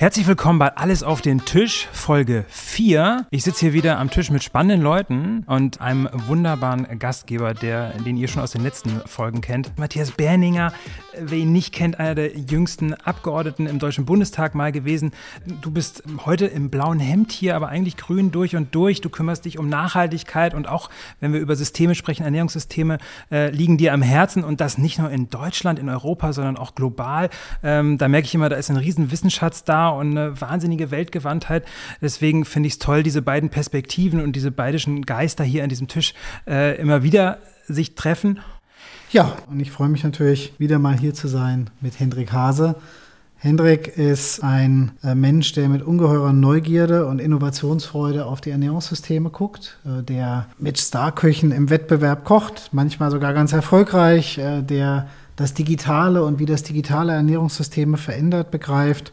Herzlich willkommen bei Alles auf den Tisch, Folge 4. Ich sitze hier wieder am Tisch mit spannenden Leuten und einem wunderbaren Gastgeber, der, den ihr schon aus den letzten Folgen kennt. Matthias Berninger, wer ihn nicht kennt, einer der jüngsten Abgeordneten im Deutschen Bundestag mal gewesen. Du bist heute im blauen Hemd hier, aber eigentlich grün durch und durch. Du kümmerst dich um Nachhaltigkeit und auch, wenn wir über Systeme sprechen, Ernährungssysteme, äh, liegen dir am Herzen und das nicht nur in Deutschland, in Europa, sondern auch global. Ähm, da merke ich immer, da ist ein riesen Wissensschatz da und eine wahnsinnige Weltgewandtheit. Deswegen finde ich es toll, diese beiden Perspektiven und diese beidischen Geister hier an diesem Tisch äh, immer wieder sich treffen. Ja, und ich freue mich natürlich, wieder mal hier zu sein mit Hendrik Hase. Hendrik ist ein äh, Mensch, der mit ungeheurer Neugierde und Innovationsfreude auf die Ernährungssysteme guckt, äh, der mit Starköchen im Wettbewerb kocht, manchmal sogar ganz erfolgreich, äh, der das Digitale und wie das digitale Ernährungssysteme verändert begreift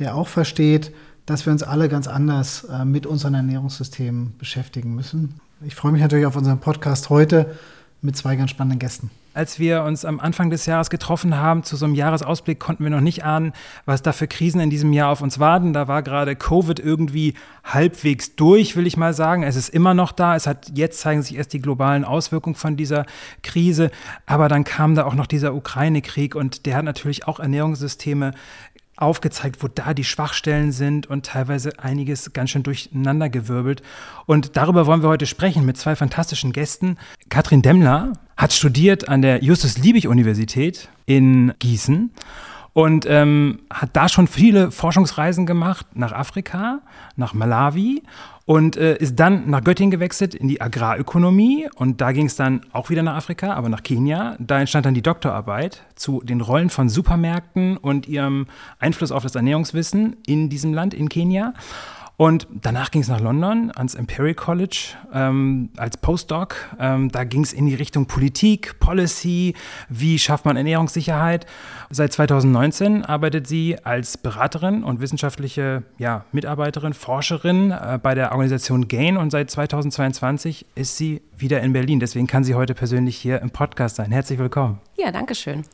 der auch versteht, dass wir uns alle ganz anders mit unseren Ernährungssystemen beschäftigen müssen. Ich freue mich natürlich auf unseren Podcast heute mit zwei ganz spannenden Gästen. Als wir uns am Anfang des Jahres getroffen haben zu so einem Jahresausblick, konnten wir noch nicht ahnen, was da für Krisen in diesem Jahr auf uns warten. Da war gerade Covid irgendwie halbwegs durch, will ich mal sagen. Es ist immer noch da. Es hat jetzt zeigen sich erst die globalen Auswirkungen von dieser Krise. Aber dann kam da auch noch dieser Ukraine-Krieg und der hat natürlich auch Ernährungssysteme aufgezeigt, wo da die Schwachstellen sind und teilweise einiges ganz schön durcheinandergewirbelt. Und darüber wollen wir heute sprechen mit zwei fantastischen Gästen. Katrin Demmler hat studiert an der Justus-Liebig-Universität in Gießen und ähm, hat da schon viele Forschungsreisen gemacht nach Afrika, nach Malawi und äh, ist dann nach Göttingen gewechselt in die Agrarökonomie und da ging es dann auch wieder nach Afrika, aber nach Kenia. Da entstand dann die Doktorarbeit zu den Rollen von Supermärkten und ihrem Einfluss auf das Ernährungswissen in diesem Land, in Kenia. Und danach ging es nach London ans Imperial College ähm, als Postdoc. Ähm, da ging es in die Richtung Politik, Policy, wie schafft man Ernährungssicherheit. Seit 2019 arbeitet sie als Beraterin und wissenschaftliche ja, Mitarbeiterin, Forscherin äh, bei der Organisation GAIN und seit 2022 ist sie wieder in Berlin. Deswegen kann sie heute persönlich hier im Podcast sein. Herzlich willkommen. Ja, danke schön.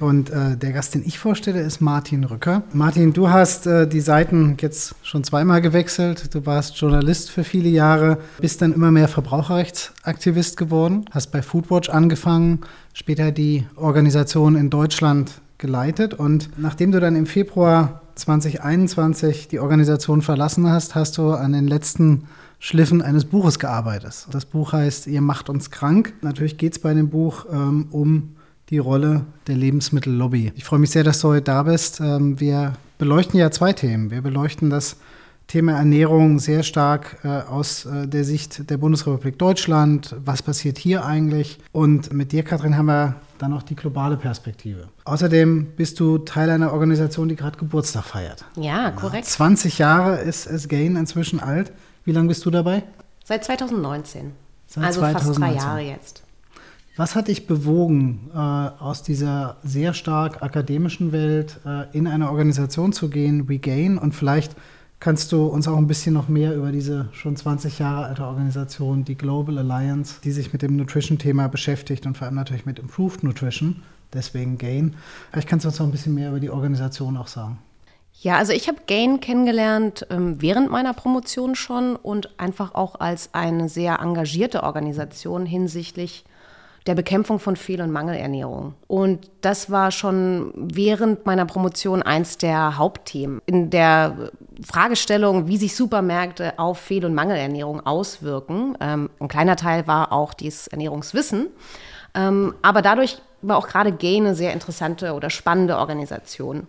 Und äh, der Gast, den ich vorstelle, ist Martin Rücker. Martin, du hast äh, die Seiten jetzt schon zweimal gewechselt. Du warst Journalist für viele Jahre, bist dann immer mehr Verbraucherrechtsaktivist geworden, hast bei Foodwatch angefangen, später die Organisation in Deutschland geleitet. Und nachdem du dann im Februar 2021 die Organisation verlassen hast, hast du an den letzten Schliffen eines Buches gearbeitet. Das Buch heißt Ihr macht uns krank. Natürlich geht es bei dem Buch ähm, um die Rolle der Lebensmittellobby. Ich freue mich sehr, dass du heute da bist. Ähm, wir beleuchten ja zwei Themen. Wir beleuchten das Thema Ernährung sehr stark äh, aus äh, der Sicht der Bundesrepublik Deutschland. Was passiert hier eigentlich? Und mit dir, Katrin, haben wir dann auch die globale Perspektive. Außerdem bist du Teil einer Organisation, die gerade Geburtstag feiert. Ja, korrekt. 20 Jahre ist es Gain inzwischen alt. Wie lange bist du dabei? Seit 2019. Seit also 2019. fast drei Jahre jetzt. Was hat dich bewogen, äh, aus dieser sehr stark akademischen Welt äh, in eine Organisation zu gehen, Regain? Und vielleicht kannst du uns auch ein bisschen noch mehr über diese schon 20 Jahre alte Organisation, die Global Alliance, die sich mit dem Nutrition-Thema beschäftigt und vor allem natürlich mit Improved Nutrition, deswegen Gain. Vielleicht kannst du uns noch ein bisschen mehr über die Organisation auch sagen. Ja, also ich habe Gain kennengelernt ähm, während meiner Promotion schon und einfach auch als eine sehr engagierte Organisation hinsichtlich der Bekämpfung von Fehl- und Mangelernährung. Und das war schon während meiner Promotion eins der Hauptthemen. In der Fragestellung, wie sich Supermärkte auf Fehl- und Mangelernährung auswirken. Ähm, ein kleiner Teil war auch dieses Ernährungswissen. Ähm, aber dadurch war auch gerade Gain eine sehr interessante oder spannende Organisation.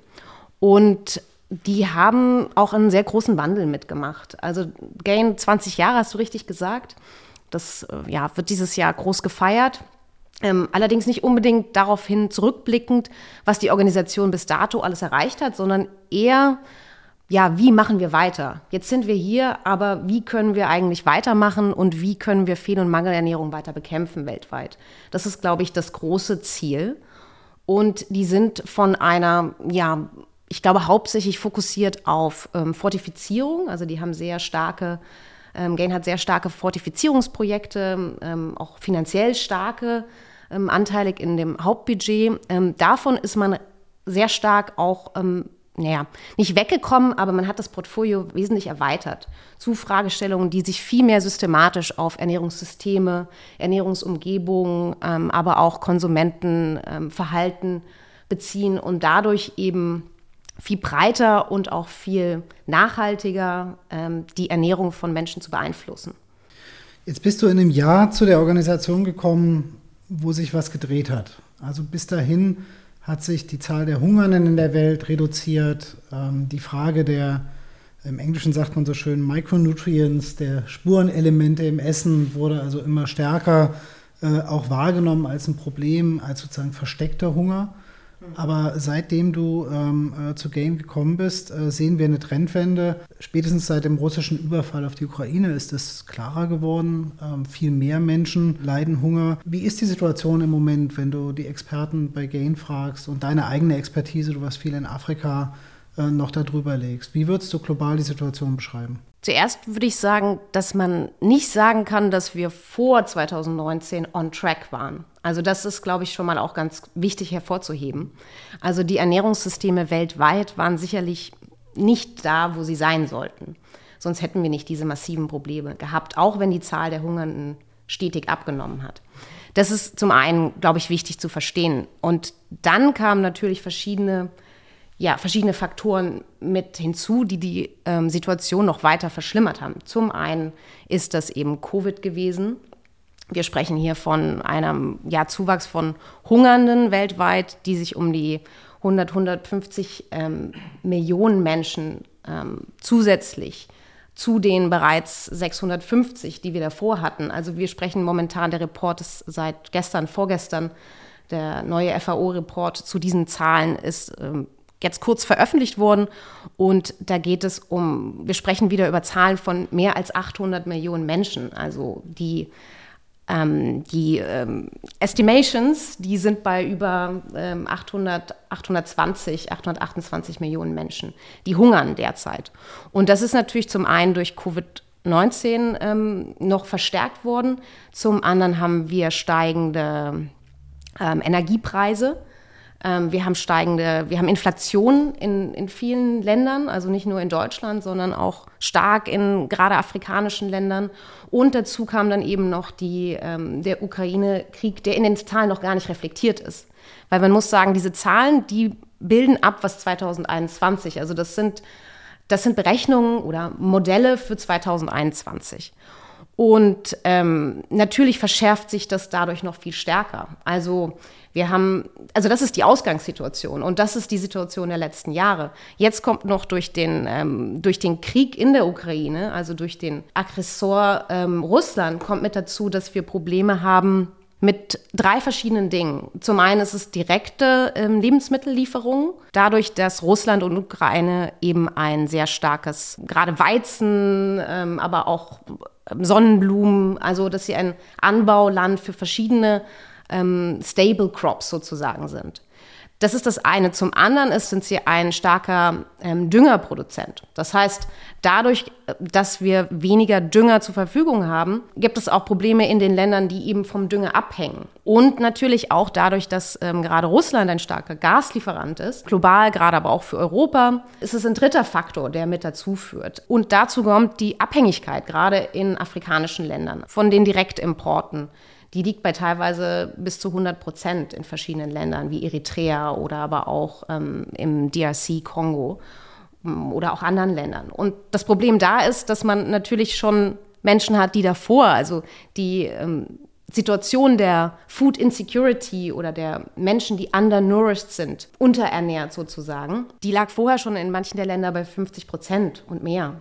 Und die haben auch einen sehr großen Wandel mitgemacht. Also Gain 20 Jahre, hast du richtig gesagt. Das äh, ja, wird dieses Jahr groß gefeiert. Ähm, allerdings nicht unbedingt daraufhin zurückblickend, was die Organisation bis dato alles erreicht hat, sondern eher, ja, wie machen wir weiter? Jetzt sind wir hier, aber wie können wir eigentlich weitermachen und wie können wir Fehl- und Mangelernährung weiter bekämpfen weltweit? Das ist, glaube ich, das große Ziel. Und die sind von einer, ja, ich glaube, hauptsächlich fokussiert auf ähm, Fortifizierung. Also die haben sehr starke ähm, Gain hat sehr starke Fortifizierungsprojekte, ähm, auch finanziell starke ähm, anteilig in dem Hauptbudget. Ähm, davon ist man sehr stark auch ähm, naja, nicht weggekommen, aber man hat das Portfolio wesentlich erweitert zu Fragestellungen, die sich viel mehr systematisch auf Ernährungssysteme, Ernährungsumgebungen, ähm, aber auch Konsumentenverhalten ähm, beziehen und dadurch eben viel breiter und auch viel nachhaltiger ähm, die Ernährung von Menschen zu beeinflussen. Jetzt bist du in einem Jahr zu der Organisation gekommen, wo sich was gedreht hat. Also bis dahin hat sich die Zahl der Hungernden in der Welt reduziert. Ähm, die Frage der, im Englischen sagt man so schön, Micronutrients, der Spurenelemente im Essen wurde also immer stärker äh, auch wahrgenommen als ein Problem, als sozusagen versteckter Hunger. Aber seitdem du ähm, äh, zu Gain gekommen bist, äh, sehen wir eine Trendwende. Spätestens seit dem russischen Überfall auf die Ukraine ist es klarer geworden. Ähm, viel mehr Menschen leiden Hunger. Wie ist die Situation im Moment, wenn du die Experten bei Gain fragst und deine eigene Expertise, du warst viel in Afrika, äh, noch darüber legst? Wie würdest du global die Situation beschreiben? Zuerst würde ich sagen, dass man nicht sagen kann, dass wir vor 2019 on track waren. Also das ist, glaube ich, schon mal auch ganz wichtig hervorzuheben. Also die Ernährungssysteme weltweit waren sicherlich nicht da, wo sie sein sollten. Sonst hätten wir nicht diese massiven Probleme gehabt, auch wenn die Zahl der Hungernden stetig abgenommen hat. Das ist zum einen, glaube ich, wichtig zu verstehen. Und dann kamen natürlich verschiedene ja, verschiedene Faktoren mit hinzu, die die ähm, Situation noch weiter verschlimmert haben. Zum einen ist das eben Covid gewesen. Wir sprechen hier von einem ja, Zuwachs von Hungernden weltweit, die sich um die 100, 150 ähm, Millionen Menschen ähm, zusätzlich zu den bereits 650, die wir davor hatten. Also wir sprechen momentan, der Report ist seit gestern, vorgestern, der neue FAO-Report zu diesen Zahlen ist ähm, jetzt kurz veröffentlicht worden. Und da geht es um, wir sprechen wieder über Zahlen von mehr als 800 Millionen Menschen. Also die, ähm, die ähm, Estimations, die sind bei über ähm, 800, 820, 828 Millionen Menschen, die hungern derzeit. Und das ist natürlich zum einen durch Covid 19 ähm, noch verstärkt worden. Zum anderen haben wir steigende ähm, Energiepreise. Ähm, wir haben steigende, wir haben Inflation in, in vielen Ländern, also nicht nur in Deutschland, sondern auch stark in gerade afrikanischen Ländern. Und dazu kam dann eben noch die, ähm, der Ukraine-Krieg, der in den Zahlen noch gar nicht reflektiert ist. Weil man muss sagen, diese Zahlen, die bilden ab, was 2021, also das sind, das sind Berechnungen oder Modelle für 2021. Und ähm, natürlich verschärft sich das dadurch noch viel stärker. Also wir haben, also das ist die Ausgangssituation und das ist die Situation der letzten Jahre. Jetzt kommt noch durch den, ähm, durch den Krieg in der Ukraine, also durch den Aggressor ähm, Russland, kommt mit dazu, dass wir Probleme haben mit drei verschiedenen Dingen. Zum einen ist es direkte ähm, Lebensmittellieferung, dadurch, dass Russland und Ukraine eben ein sehr starkes, gerade Weizen, ähm, aber auch Sonnenblumen, also dass sie ein Anbauland für verschiedene ähm, Stable Crops sozusagen sind. Das ist das eine. Zum anderen ist, sind sie ein starker ähm, Düngerproduzent. Das heißt, dadurch, dass wir weniger Dünger zur Verfügung haben, gibt es auch Probleme in den Ländern, die eben vom Dünger abhängen. Und natürlich auch dadurch, dass ähm, gerade Russland ein starker Gaslieferant ist, global, gerade aber auch für Europa, ist es ein dritter Faktor, der mit dazu führt. Und dazu kommt die Abhängigkeit, gerade in afrikanischen Ländern, von den Direktimporten die liegt bei teilweise bis zu 100 Prozent in verschiedenen Ländern wie Eritrea oder aber auch ähm, im DRC Kongo ähm, oder auch anderen Ländern. Und das Problem da ist, dass man natürlich schon Menschen hat, die davor, also die ähm, Situation der Food Insecurity oder der Menschen, die undernourished sind, unterernährt sozusagen, die lag vorher schon in manchen der Länder bei 50 Prozent und mehr.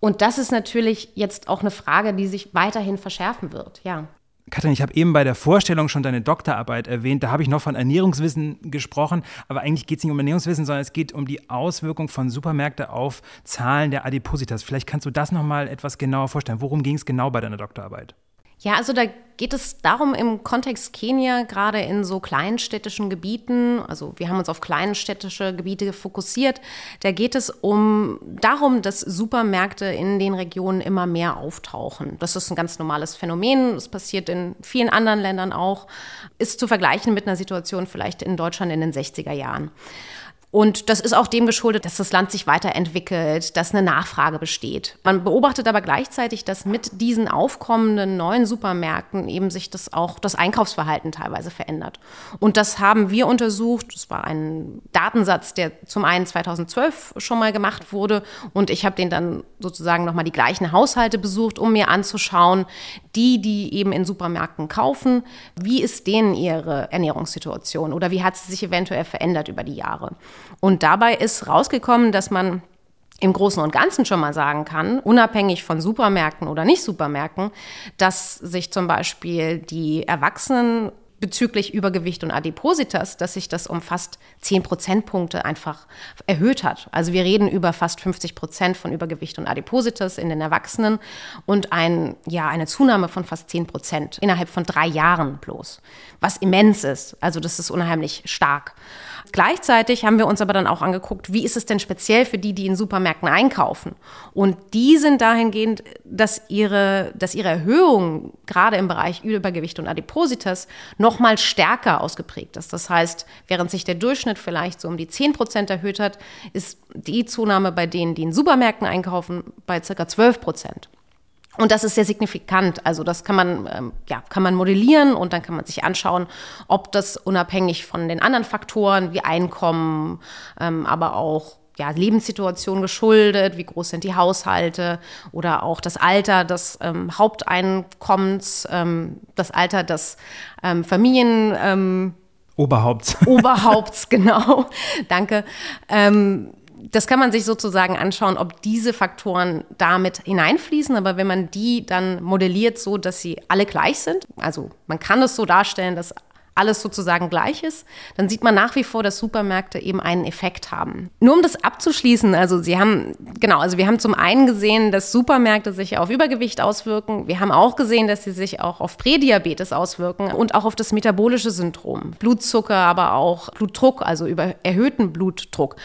Und das ist natürlich jetzt auch eine Frage, die sich weiterhin verschärfen wird, ja. Katrin, ich habe eben bei der Vorstellung schon deine Doktorarbeit erwähnt. Da habe ich noch von Ernährungswissen gesprochen. Aber eigentlich geht es nicht um Ernährungswissen, sondern es geht um die Auswirkung von Supermärkten auf Zahlen der Adipositas. Vielleicht kannst du das noch mal etwas genauer vorstellen. Worum ging es genau bei deiner Doktorarbeit? Ja, also da geht es darum im Kontext Kenia, gerade in so kleinstädtischen Gebieten, also wir haben uns auf kleinstädtische Gebiete fokussiert, da geht es um darum, dass Supermärkte in den Regionen immer mehr auftauchen. Das ist ein ganz normales Phänomen, das passiert in vielen anderen Ländern auch, ist zu vergleichen mit einer Situation vielleicht in Deutschland in den 60er Jahren. Und das ist auch dem geschuldet, dass das Land sich weiterentwickelt, dass eine Nachfrage besteht. Man beobachtet aber gleichzeitig, dass mit diesen aufkommenden neuen Supermärkten eben sich das auch das Einkaufsverhalten teilweise verändert. Und das haben wir untersucht. Das war ein Datensatz, der zum einen 2012 schon mal gemacht wurde und ich habe den dann sozusagen nochmal die gleichen Haushalte besucht, um mir anzuschauen, die, die eben in Supermärkten kaufen, wie ist denen ihre Ernährungssituation oder wie hat sie sich eventuell verändert über die Jahre. Und dabei ist rausgekommen, dass man im Großen und Ganzen schon mal sagen kann, unabhängig von Supermärkten oder nicht Supermärkten, dass sich zum Beispiel die Erwachsenen bezüglich Übergewicht und Adipositas, dass sich das um fast 10 Prozentpunkte einfach erhöht hat. Also wir reden über fast 50 Prozent von Übergewicht und Adipositas in den Erwachsenen und ein, ja, eine Zunahme von fast 10 Prozent innerhalb von drei Jahren bloß, was immens ist. Also das ist unheimlich stark. Gleichzeitig haben wir uns aber dann auch angeguckt, wie ist es denn speziell für die, die in Supermärkten einkaufen? Und die sind dahingehend, dass ihre, dass ihre Erhöhung gerade im Bereich Übergewicht und Adipositas noch mal stärker ausgeprägt ist. Das heißt, während sich der Durchschnitt vielleicht so um die 10 Prozent erhöht hat, ist die Zunahme bei denen, die in Supermärkten einkaufen, bei circa 12 Prozent. Und das ist sehr signifikant. Also das kann man, ähm, ja, kann man modellieren und dann kann man sich anschauen, ob das unabhängig von den anderen Faktoren wie Einkommen, ähm, aber auch ja, Lebenssituation geschuldet, wie groß sind die Haushalte oder auch das Alter des ähm, Haupteinkommens, ähm, das Alter des Familien. Ähm, Oberhaupts. Oberhaupts, genau. Danke. Ähm, das kann man sich sozusagen anschauen, ob diese Faktoren damit hineinfließen. Aber wenn man die dann modelliert so, dass sie alle gleich sind, also man kann es so darstellen, dass alles sozusagen gleich ist, dann sieht man nach wie vor, dass Supermärkte eben einen Effekt haben. Nur um das abzuschließen, also sie haben, genau, also wir haben zum einen gesehen, dass Supermärkte sich auf Übergewicht auswirken. Wir haben auch gesehen, dass sie sich auch auf Prädiabetes auswirken und auch auf das metabolische Syndrom. Blutzucker, aber auch Blutdruck, also über erhöhten Blutdruck.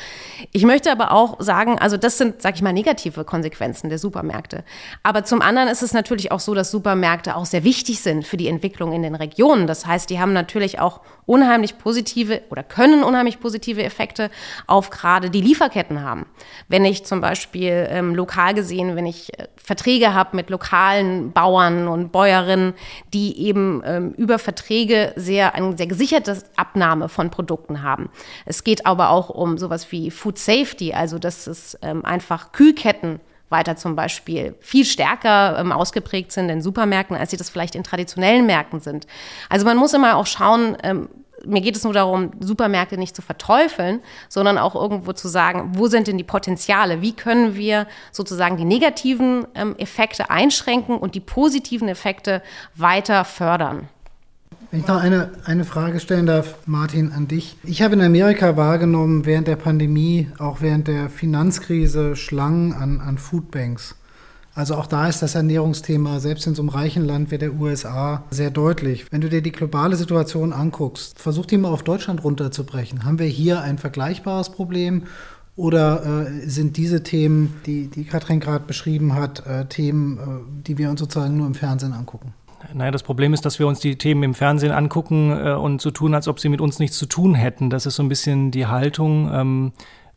Ich möchte aber auch sagen, also das sind, sag ich mal, negative Konsequenzen der Supermärkte. Aber zum anderen ist es natürlich auch so, dass Supermärkte auch sehr wichtig sind für die Entwicklung in den Regionen. Das heißt, die haben natürlich natürlich auch unheimlich positive oder können unheimlich positive Effekte auf gerade die Lieferketten haben. Wenn ich zum Beispiel ähm, lokal gesehen, wenn ich äh, Verträge habe mit lokalen Bauern und Bäuerinnen, die eben ähm, über Verträge sehr eine sehr gesicherte Abnahme von Produkten haben. Es geht aber auch um sowas wie Food Safety, also dass es ähm, einfach Kühlketten weiter zum Beispiel viel stärker ähm, ausgeprägt sind in Supermärkten, als sie das vielleicht in traditionellen Märkten sind. Also man muss immer auch schauen, ähm, mir geht es nur darum, Supermärkte nicht zu verteufeln, sondern auch irgendwo zu sagen, wo sind denn die Potenziale? Wie können wir sozusagen die negativen ähm, Effekte einschränken und die positiven Effekte weiter fördern? Wenn ich noch eine, eine Frage stellen darf, Martin, an dich. Ich habe in Amerika wahrgenommen, während der Pandemie, auch während der Finanzkrise, Schlangen an, an Foodbanks. Also auch da ist das Ernährungsthema, selbst in so einem reichen Land wie der USA, sehr deutlich. Wenn du dir die globale Situation anguckst, versuch die mal auf Deutschland runterzubrechen. Haben wir hier ein vergleichbares Problem oder äh, sind diese Themen, die, die Katrin gerade beschrieben hat, äh, Themen, äh, die wir uns sozusagen nur im Fernsehen angucken? Naja, das Problem ist, dass wir uns die Themen im Fernsehen angucken äh, und so tun, als ob sie mit uns nichts zu tun hätten. Das ist so ein bisschen die Haltung. Ähm,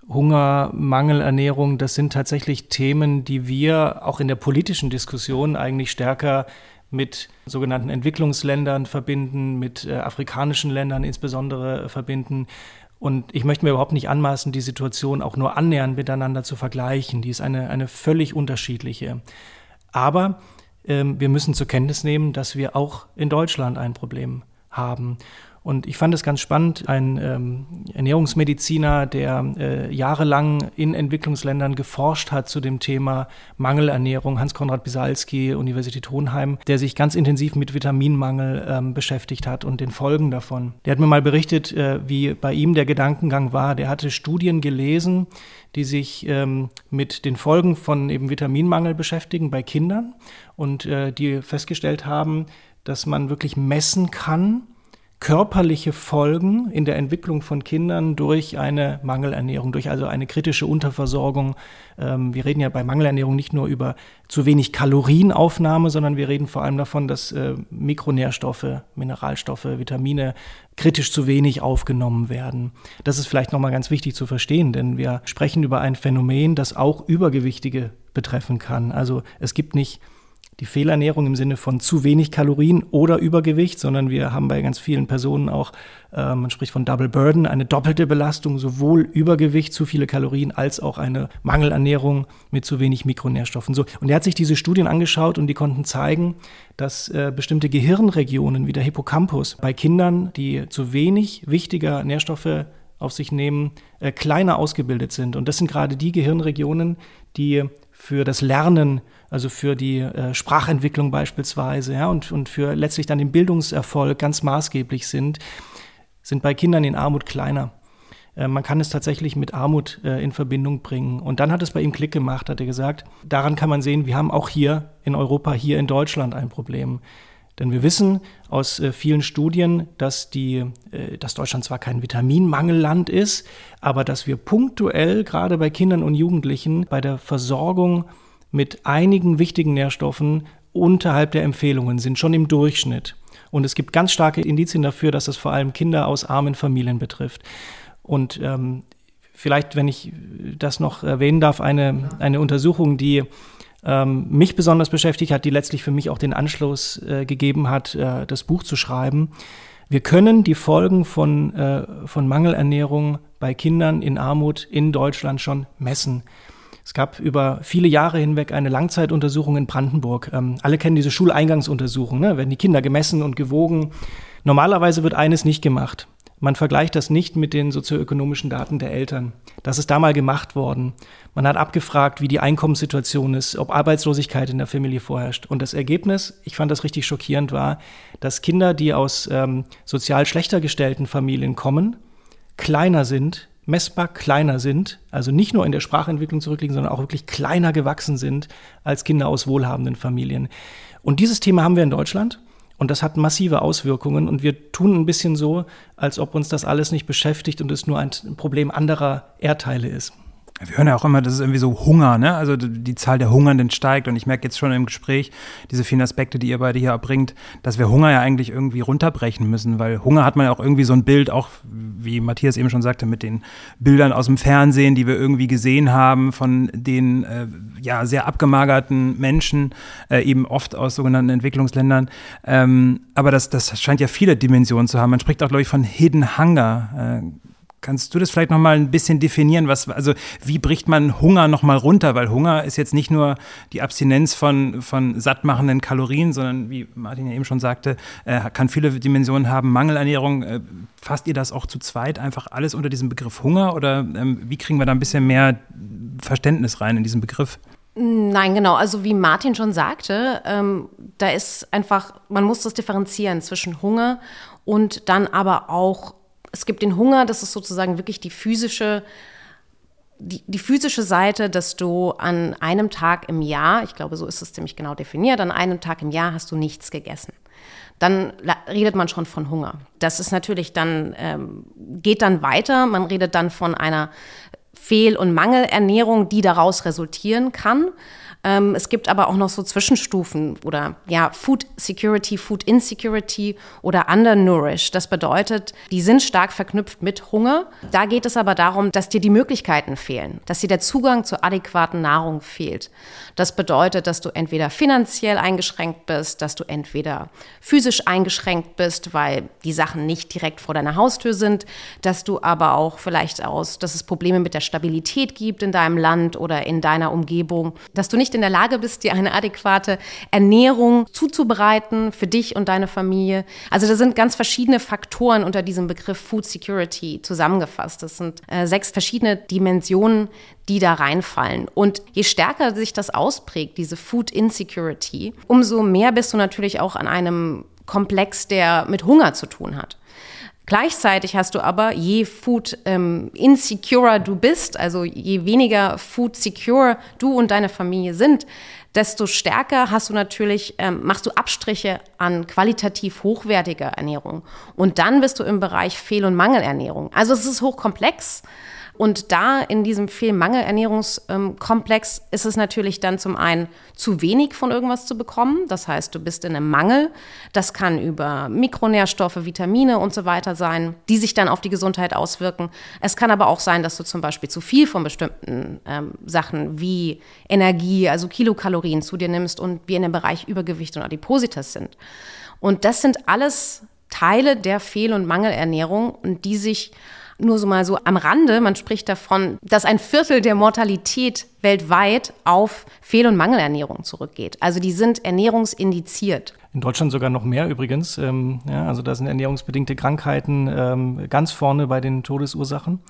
Hunger, Mangelernährung, das sind tatsächlich Themen, die wir auch in der politischen Diskussion eigentlich stärker mit sogenannten Entwicklungsländern verbinden, mit äh, afrikanischen Ländern insbesondere verbinden. Und ich möchte mir überhaupt nicht anmaßen, die Situation auch nur annähernd miteinander zu vergleichen. Die ist eine, eine völlig unterschiedliche. Aber wir müssen zur Kenntnis nehmen, dass wir auch in Deutschland ein Problem haben. Und ich fand es ganz spannend, ein ähm, Ernährungsmediziner, der äh, jahrelang in Entwicklungsländern geforscht hat zu dem Thema Mangelernährung, Hans-Konrad Bisalski, Universität Hohenheim, der sich ganz intensiv mit Vitaminmangel ähm, beschäftigt hat und den Folgen davon. Der hat mir mal berichtet, äh, wie bei ihm der Gedankengang war. Der hatte Studien gelesen, die sich ähm, mit den Folgen von eben Vitaminmangel beschäftigen bei Kindern und äh, die festgestellt haben, dass man wirklich messen kann, körperliche Folgen in der Entwicklung von Kindern durch eine Mangelernährung, durch also eine kritische Unterversorgung. Ähm, wir reden ja bei Mangelernährung nicht nur über zu wenig Kalorienaufnahme, sondern wir reden vor allem davon, dass äh, Mikronährstoffe, Mineralstoffe, Vitamine kritisch zu wenig aufgenommen werden. Das ist vielleicht nochmal ganz wichtig zu verstehen, denn wir sprechen über ein Phänomen, das auch Übergewichtige betreffen kann. Also es gibt nicht die Fehlernährung im Sinne von zu wenig Kalorien oder Übergewicht, sondern wir haben bei ganz vielen Personen auch, äh, man spricht von Double Burden, eine doppelte Belastung, sowohl Übergewicht, zu viele Kalorien, als auch eine Mangelernährung mit zu wenig Mikronährstoffen. So, und er hat sich diese Studien angeschaut und die konnten zeigen, dass äh, bestimmte Gehirnregionen wie der Hippocampus bei Kindern, die zu wenig wichtiger Nährstoffe auf sich nehmen, äh, kleiner ausgebildet sind. Und das sind gerade die Gehirnregionen, die für das Lernen also für die äh, Sprachentwicklung beispielsweise, ja, und, und für letztlich dann den Bildungserfolg ganz maßgeblich sind, sind bei Kindern in Armut kleiner. Äh, man kann es tatsächlich mit Armut äh, in Verbindung bringen. Und dann hat es bei ihm Klick gemacht, hat er gesagt. Daran kann man sehen, wir haben auch hier in Europa, hier in Deutschland ein Problem. Denn wir wissen aus äh, vielen Studien, dass, die, dass Deutschland zwar kein Vitaminmangelland ist, aber dass wir punktuell, gerade bei Kindern und Jugendlichen, bei der Versorgung mit einigen wichtigen Nährstoffen unterhalb der Empfehlungen sind, schon im Durchschnitt. Und es gibt ganz starke Indizien dafür, dass es vor allem Kinder aus armen Familien betrifft. Und ähm, vielleicht, wenn ich das noch erwähnen darf, eine, eine Untersuchung, die ähm, mich besonders beschäftigt hat, die letztlich für mich auch den Anschluss äh, gegeben hat, äh, das Buch zu schreiben. Wir können die Folgen von, äh, von Mangelernährung bei Kindern in Armut in Deutschland schon messen. Es gab über viele Jahre hinweg eine Langzeituntersuchung in Brandenburg. Ähm, alle kennen diese Schuleingangsuntersuchung, ne? werden die Kinder gemessen und gewogen. Normalerweise wird eines nicht gemacht. Man vergleicht das nicht mit den sozioökonomischen Daten der Eltern. Das ist da mal gemacht worden. Man hat abgefragt, wie die Einkommenssituation ist, ob Arbeitslosigkeit in der Familie vorherrscht. Und das Ergebnis, ich fand das richtig schockierend, war, dass Kinder, die aus ähm, sozial schlechter gestellten Familien kommen, kleiner sind messbar kleiner sind, also nicht nur in der Sprachentwicklung zurückliegen, sondern auch wirklich kleiner gewachsen sind als Kinder aus wohlhabenden Familien. Und dieses Thema haben wir in Deutschland und das hat massive Auswirkungen und wir tun ein bisschen so, als ob uns das alles nicht beschäftigt und es nur ein Problem anderer Erdteile ist. Wir hören ja auch immer, das ist irgendwie so Hunger, ne? Also die Zahl der Hungernden steigt und ich merke jetzt schon im Gespräch diese vielen Aspekte, die ihr beide hier erbringt, dass wir Hunger ja eigentlich irgendwie runterbrechen müssen, weil Hunger hat man ja auch irgendwie so ein Bild, auch wie Matthias eben schon sagte, mit den Bildern aus dem Fernsehen, die wir irgendwie gesehen haben von den äh, ja sehr abgemagerten Menschen, äh, eben oft aus sogenannten Entwicklungsländern. Ähm, aber das, das scheint ja viele Dimensionen zu haben. Man spricht auch, glaube ich, von Hidden Hunger. Äh, Kannst du das vielleicht noch mal ein bisschen definieren? Was, also wie bricht man Hunger noch mal runter? Weil Hunger ist jetzt nicht nur die Abstinenz von, von sattmachenden Kalorien, sondern wie Martin ja eben schon sagte, äh, kann viele Dimensionen haben. Mangelernährung, äh, fasst ihr das auch zu zweit einfach alles unter diesem Begriff Hunger? Oder ähm, wie kriegen wir da ein bisschen mehr Verständnis rein in diesen Begriff? Nein, genau. Also wie Martin schon sagte, ähm, da ist einfach, man muss das differenzieren zwischen Hunger und dann aber auch es gibt den Hunger, das ist sozusagen wirklich die physische, die, die physische Seite, dass du an einem Tag im Jahr, ich glaube, so ist es ziemlich genau definiert, an einem Tag im Jahr hast du nichts gegessen dann redet man schon von Hunger. Das ist natürlich dann, ähm, geht dann weiter. Man redet dann von einer Fehl- und Mangelernährung, die daraus resultieren kann. Ähm, es gibt aber auch noch so Zwischenstufen oder ja, Food Security, Food Insecurity oder Undernourished. Das bedeutet, die sind stark verknüpft mit Hunger. Da geht es aber darum, dass dir die Möglichkeiten fehlen, dass dir der Zugang zur adäquaten Nahrung fehlt. Das bedeutet, dass du entweder finanziell eingeschränkt bist, dass du entweder physisch eingeschränkt bist, weil die Sachen nicht direkt vor deiner Haustür sind, dass du aber auch vielleicht aus, dass es Probleme mit der Stabilität gibt in deinem Land oder in deiner Umgebung, dass du nicht in der Lage bist, dir eine adäquate Ernährung zuzubereiten für dich und deine Familie. Also da sind ganz verschiedene Faktoren unter diesem Begriff Food Security zusammengefasst. Das sind äh, sechs verschiedene Dimensionen, die da reinfallen. Und je stärker sich das ausprägt, diese Food Insecurity, umso mehr bist du natürlich auch an einem Komplex, der mit Hunger zu tun hat. Gleichzeitig hast du aber, je Food ähm, insecurer du bist, also je weniger Food secure du und deine Familie sind, desto stärker hast du natürlich, ähm, machst du Abstriche an qualitativ hochwertiger Ernährung. Und dann bist du im Bereich Fehl- und Mangelernährung. Also es ist hochkomplex. Und da in diesem Fehl-Mangel-Ernährungskomplex ist es natürlich dann zum einen zu wenig von irgendwas zu bekommen. Das heißt, du bist in einem Mangel. Das kann über Mikronährstoffe, Vitamine und so weiter sein, die sich dann auf die Gesundheit auswirken. Es kann aber auch sein, dass du zum Beispiel zu viel von bestimmten ähm, Sachen wie Energie, also Kilokalorien zu dir nimmst und wir in dem Bereich Übergewicht und Adipositas sind. Und das sind alles Teile der Fehl- und Mangelernährung und die sich nur so mal so am Rande, man spricht davon, dass ein Viertel der Mortalität weltweit auf Fehl- und Mangelernährung zurückgeht. Also die sind ernährungsindiziert. In Deutschland sogar noch mehr übrigens. Ähm, ja, also da sind ernährungsbedingte Krankheiten ähm, ganz vorne bei den Todesursachen.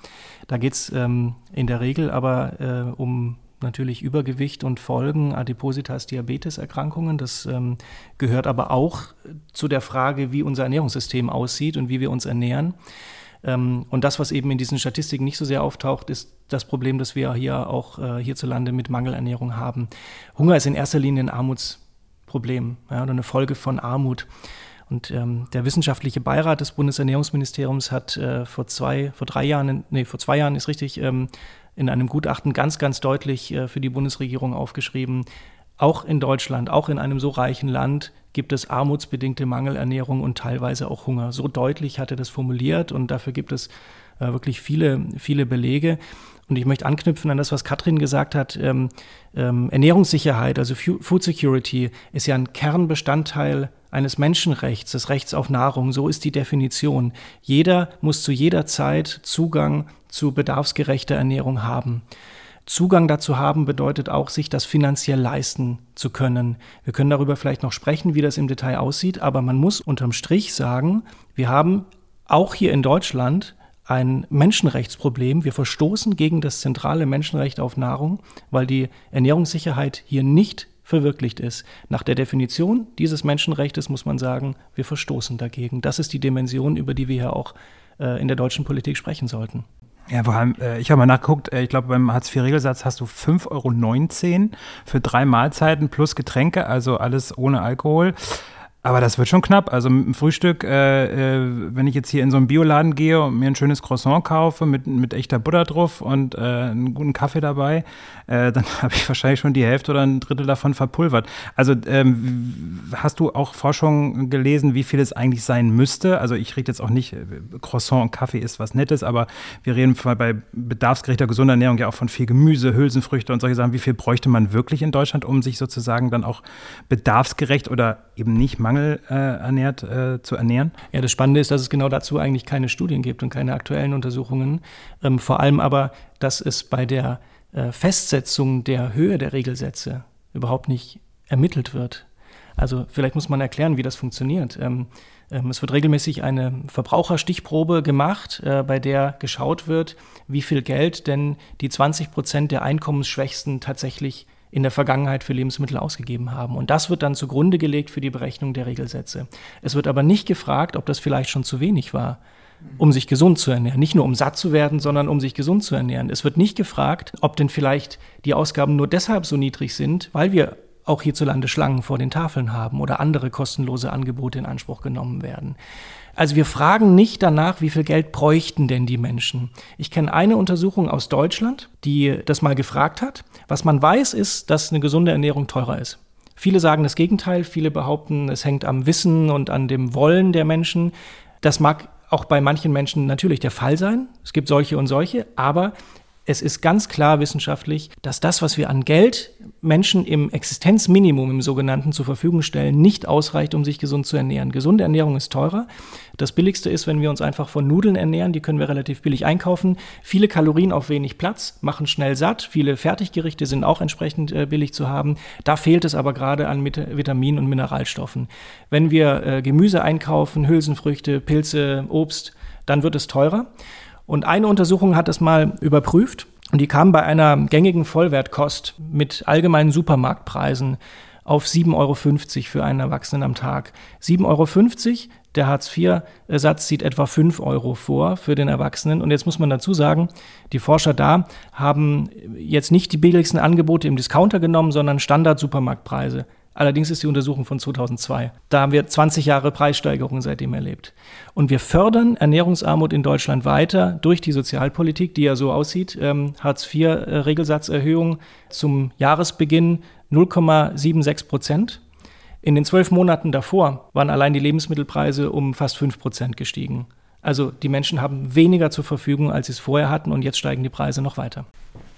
Da geht es ähm, in der Regel aber äh, um natürlich Übergewicht und Folgen, Adipositas, Diabeteserkrankungen. Das ähm, gehört aber auch zu der Frage, wie unser Ernährungssystem aussieht und wie wir uns ernähren. Ähm, und das, was eben in diesen Statistiken nicht so sehr auftaucht, ist das Problem, das wir hier auch äh, hierzulande mit Mangelernährung haben. Hunger ist in erster Linie ein Armutsproblem ja, oder eine Folge von Armut. Und ähm, der wissenschaftliche Beirat des Bundesernährungsministeriums hat äh, vor zwei, vor drei Jahren, nee, vor zwei Jahren ist richtig, ähm, in einem Gutachten ganz, ganz deutlich äh, für die Bundesregierung aufgeschrieben, auch in Deutschland, auch in einem so reichen Land, gibt es armutsbedingte Mangelernährung und teilweise auch Hunger. So deutlich hat er das formuliert und dafür gibt es äh, wirklich viele, viele Belege. Und ich möchte anknüpfen an das, was Katrin gesagt hat. Ähm, ähm, Ernährungssicherheit, also Food Security, ist ja ein Kernbestandteil eines Menschenrechts, des Rechts auf Nahrung. So ist die Definition. Jeder muss zu jeder Zeit Zugang zu bedarfsgerechter Ernährung haben. Zugang dazu haben bedeutet auch, sich das finanziell leisten zu können. Wir können darüber vielleicht noch sprechen, wie das im Detail aussieht, aber man muss unterm Strich sagen, wir haben auch hier in Deutschland ein Menschenrechtsproblem. Wir verstoßen gegen das zentrale Menschenrecht auf Nahrung, weil die Ernährungssicherheit hier nicht verwirklicht ist. Nach der Definition dieses Menschenrechts muss man sagen, wir verstoßen dagegen. Das ist die Dimension, über die wir ja auch äh, in der deutschen Politik sprechen sollten. Ja, vor allem, äh, ich habe mal nachgeguckt, äh, ich glaube, beim Hartz-IV-Regelsatz hast du 5,19 Euro für drei Mahlzeiten plus Getränke, also alles ohne Alkohol. Aber das wird schon knapp. Also mit dem Frühstück, äh, äh, wenn ich jetzt hier in so einen Bioladen gehe und mir ein schönes Croissant kaufe mit, mit echter Butter drauf und äh, einen guten Kaffee dabei, äh, dann habe ich wahrscheinlich schon die Hälfte oder ein Drittel davon verpulvert. Also ähm, hast du auch Forschung gelesen, wie viel es eigentlich sein müsste? Also ich rede jetzt auch nicht, äh, Croissant und Kaffee ist was Nettes, aber wir reden bei bedarfsgerechter gesunder Ernährung ja auch von viel Gemüse, Hülsenfrüchte und solche Sachen. Wie viel bräuchte man wirklich in Deutschland, um sich sozusagen dann auch bedarfsgerecht oder eben nicht mangel mangelernährt äh, äh, zu ernähren? Ja, das Spannende ist, dass es genau dazu eigentlich keine Studien gibt und keine aktuellen Untersuchungen. Ähm, vor allem aber, dass es bei der äh, Festsetzung der Höhe der Regelsätze überhaupt nicht ermittelt wird. Also vielleicht muss man erklären, wie das funktioniert. Ähm, ähm, es wird regelmäßig eine Verbraucherstichprobe gemacht, äh, bei der geschaut wird, wie viel Geld denn die 20 Prozent der Einkommensschwächsten tatsächlich in der Vergangenheit für Lebensmittel ausgegeben haben. Und das wird dann zugrunde gelegt für die Berechnung der Regelsätze. Es wird aber nicht gefragt, ob das vielleicht schon zu wenig war, um sich gesund zu ernähren. Nicht nur um satt zu werden, sondern um sich gesund zu ernähren. Es wird nicht gefragt, ob denn vielleicht die Ausgaben nur deshalb so niedrig sind, weil wir auch hierzulande Schlangen vor den Tafeln haben oder andere kostenlose Angebote in Anspruch genommen werden. Also wir fragen nicht danach, wie viel Geld bräuchten denn die Menschen. Ich kenne eine Untersuchung aus Deutschland, die das mal gefragt hat. Was man weiß, ist, dass eine gesunde Ernährung teurer ist. Viele sagen das Gegenteil, viele behaupten, es hängt am Wissen und an dem Wollen der Menschen. Das mag auch bei manchen Menschen natürlich der Fall sein. Es gibt solche und solche, aber es ist ganz klar wissenschaftlich, dass das, was wir an Geld Menschen im Existenzminimum im sogenannten zur Verfügung stellen, nicht ausreicht, um sich gesund zu ernähren. Gesunde Ernährung ist teurer. Das billigste ist, wenn wir uns einfach von Nudeln ernähren, die können wir relativ billig einkaufen. Viele Kalorien auf wenig Platz, machen schnell satt. Viele Fertiggerichte sind auch entsprechend äh, billig zu haben. Da fehlt es aber gerade an Vitaminen und Mineralstoffen. Wenn wir äh, Gemüse einkaufen, Hülsenfrüchte, Pilze, Obst, dann wird es teurer. Und eine Untersuchung hat es mal überprüft und die kam bei einer gängigen Vollwertkost mit allgemeinen Supermarktpreisen auf 7,50 Euro für einen Erwachsenen am Tag. 7,50 Euro, der Hartz-IV-Satz sieht etwa 5 Euro vor für den Erwachsenen. Und jetzt muss man dazu sagen, die Forscher da haben jetzt nicht die billigsten Angebote im Discounter genommen, sondern Standard-Supermarktpreise. Allerdings ist die Untersuchung von 2002. Da haben wir 20 Jahre Preissteigerungen seitdem erlebt. Und wir fördern Ernährungsarmut in Deutschland weiter durch die Sozialpolitik, die ja so aussieht. Ähm, Hartz-IV-Regelsatzerhöhung zum Jahresbeginn 0,76 Prozent. In den zwölf Monaten davor waren allein die Lebensmittelpreise um fast 5 Prozent gestiegen. Also die Menschen haben weniger zur Verfügung, als sie es vorher hatten und jetzt steigen die Preise noch weiter.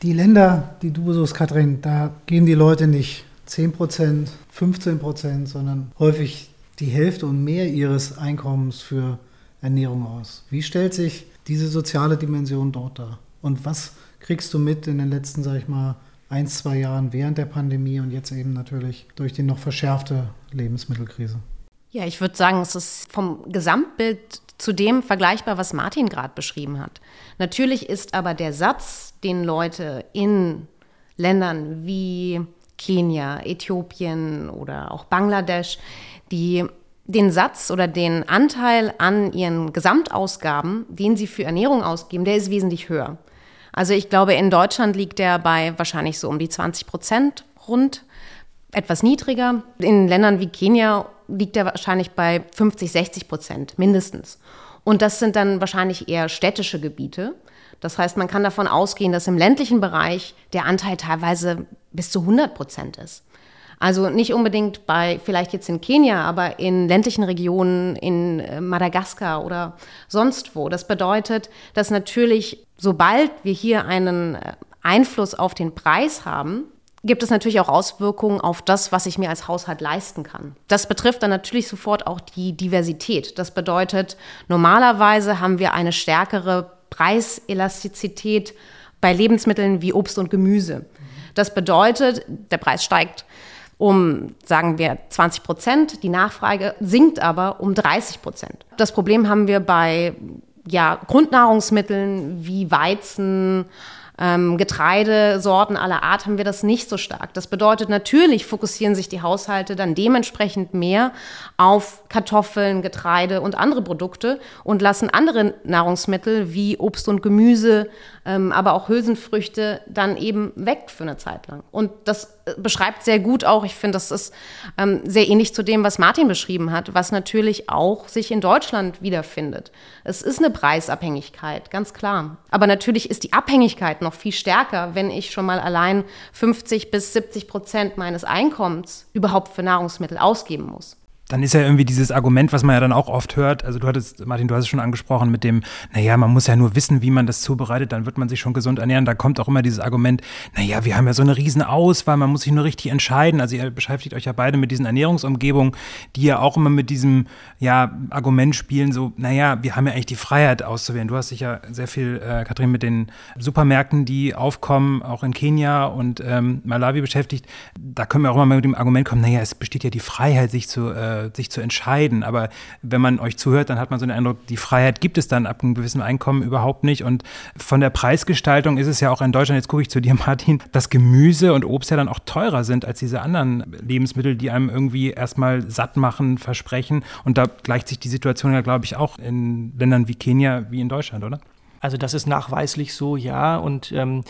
Die Länder, die du besuchst, Katrin, da gehen die Leute nicht 10 Prozent, 15 Prozent, sondern häufig die Hälfte und mehr ihres Einkommens für Ernährung aus. Wie stellt sich diese soziale Dimension dort dar? Und was kriegst du mit in den letzten, sag ich mal, ein, zwei Jahren während der Pandemie und jetzt eben natürlich durch die noch verschärfte Lebensmittelkrise? Ja, ich würde sagen, es ist vom Gesamtbild zu dem vergleichbar, was Martin gerade beschrieben hat. Natürlich ist aber der Satz, den Leute in Ländern wie Kenia, Äthiopien oder auch Bangladesch, die den Satz oder den Anteil an ihren Gesamtausgaben, den sie für Ernährung ausgeben, der ist wesentlich höher. Also ich glaube, in Deutschland liegt der bei wahrscheinlich so um die 20 Prozent rund, etwas niedriger. In Ländern wie Kenia liegt er wahrscheinlich bei 50, 60 Prozent mindestens. Und das sind dann wahrscheinlich eher städtische Gebiete. Das heißt, man kann davon ausgehen, dass im ländlichen Bereich der Anteil teilweise bis zu 100 Prozent ist. Also nicht unbedingt bei, vielleicht jetzt in Kenia, aber in ländlichen Regionen, in äh, Madagaskar oder sonst wo. Das bedeutet, dass natürlich, sobald wir hier einen äh, Einfluss auf den Preis haben, gibt es natürlich auch Auswirkungen auf das, was ich mir als Haushalt leisten kann. Das betrifft dann natürlich sofort auch die Diversität. Das bedeutet, normalerweise haben wir eine stärkere Preiselastizität bei Lebensmitteln wie Obst und Gemüse. Das bedeutet, der Preis steigt um, sagen wir, 20 Prozent, die Nachfrage sinkt aber um 30 Prozent. Das Problem haben wir bei ja, Grundnahrungsmitteln wie Weizen, ähm, Getreidesorten aller Art haben wir das nicht so stark. Das bedeutet, natürlich fokussieren sich die Haushalte dann dementsprechend mehr auf Kartoffeln, Getreide und andere Produkte und lassen andere Nahrungsmittel wie Obst und Gemüse, ähm, aber auch Hülsenfrüchte dann eben weg für eine Zeit lang. Und das äh, beschreibt sehr gut auch, ich finde, das ist ähm, sehr ähnlich zu dem, was Martin beschrieben hat, was natürlich auch sich in Deutschland wiederfindet. Es ist eine Preisabhängigkeit, ganz klar. Aber natürlich ist die Abhängigkeit noch viel stärker, wenn ich schon mal allein 50 bis 70 Prozent meines Einkommens überhaupt für Nahrungsmittel ausgeben muss dann ist ja irgendwie dieses Argument, was man ja dann auch oft hört, also du hattest, Martin, du hast es schon angesprochen mit dem, naja, man muss ja nur wissen, wie man das zubereitet, dann wird man sich schon gesund ernähren. Da kommt auch immer dieses Argument, naja, wir haben ja so eine riesen Auswahl, man muss sich nur richtig entscheiden. Also ihr beschäftigt euch ja beide mit diesen Ernährungsumgebungen, die ja auch immer mit diesem, ja, Argument spielen, so, naja, wir haben ja eigentlich die Freiheit auszuwählen. Du hast dich ja sehr viel, äh, Katrin, mit den Supermärkten, die aufkommen, auch in Kenia und ähm, Malawi beschäftigt. Da können wir auch immer mit dem Argument kommen, naja, es besteht ja die Freiheit, sich zu äh, sich zu entscheiden. Aber wenn man euch zuhört, dann hat man so den Eindruck, die Freiheit gibt es dann ab einem gewissen Einkommen überhaupt nicht. Und von der Preisgestaltung ist es ja auch in Deutschland, jetzt gucke ich zu dir, Martin, dass Gemüse und Obst ja dann auch teurer sind als diese anderen Lebensmittel, die einem irgendwie erstmal satt machen, versprechen. Und da gleicht sich die Situation ja, glaube ich, auch in Ländern wie Kenia wie in Deutschland, oder? Also das ist nachweislich so, ja. Und ähm,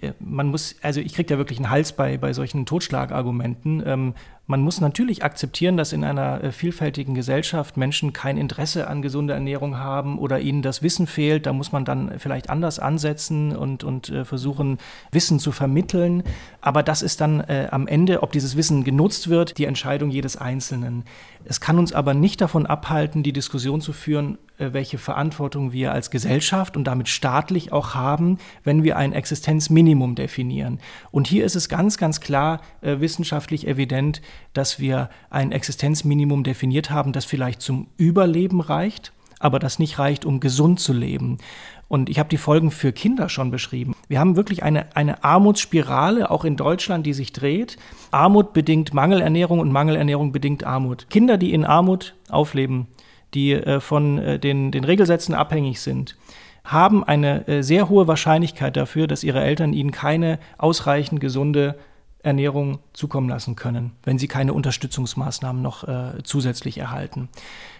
äh, man muss, also ich kriege da wirklich einen Hals bei, bei solchen Totschlagargumenten. Ähm, man muss natürlich akzeptieren, dass in einer äh, vielfältigen Gesellschaft Menschen kein Interesse an gesunder Ernährung haben oder ihnen das Wissen fehlt. Da muss man dann vielleicht anders ansetzen und, und äh, versuchen, Wissen zu vermitteln. Aber das ist dann äh, am Ende, ob dieses Wissen genutzt wird, die Entscheidung jedes Einzelnen. Es kann uns aber nicht davon abhalten, die Diskussion zu führen, äh, welche Verantwortung wir als Gesellschaft und damit staatlich auch haben, wenn wir ein Existenzminimum definieren. Und hier ist es ganz, ganz klar äh, wissenschaftlich evident, dass wir ein Existenzminimum definiert haben, das vielleicht zum Überleben reicht, aber das nicht reicht, um gesund zu leben. Und ich habe die Folgen für Kinder schon beschrieben. Wir haben wirklich eine, eine Armutsspirale, auch in Deutschland, die sich dreht. Armut bedingt Mangelernährung und Mangelernährung bedingt Armut. Kinder, die in Armut aufleben, die äh, von äh, den, den Regelsätzen abhängig sind, haben eine äh, sehr hohe Wahrscheinlichkeit dafür, dass ihre Eltern ihnen keine ausreichend gesunde Ernährung zukommen lassen können, wenn sie keine Unterstützungsmaßnahmen noch äh, zusätzlich erhalten.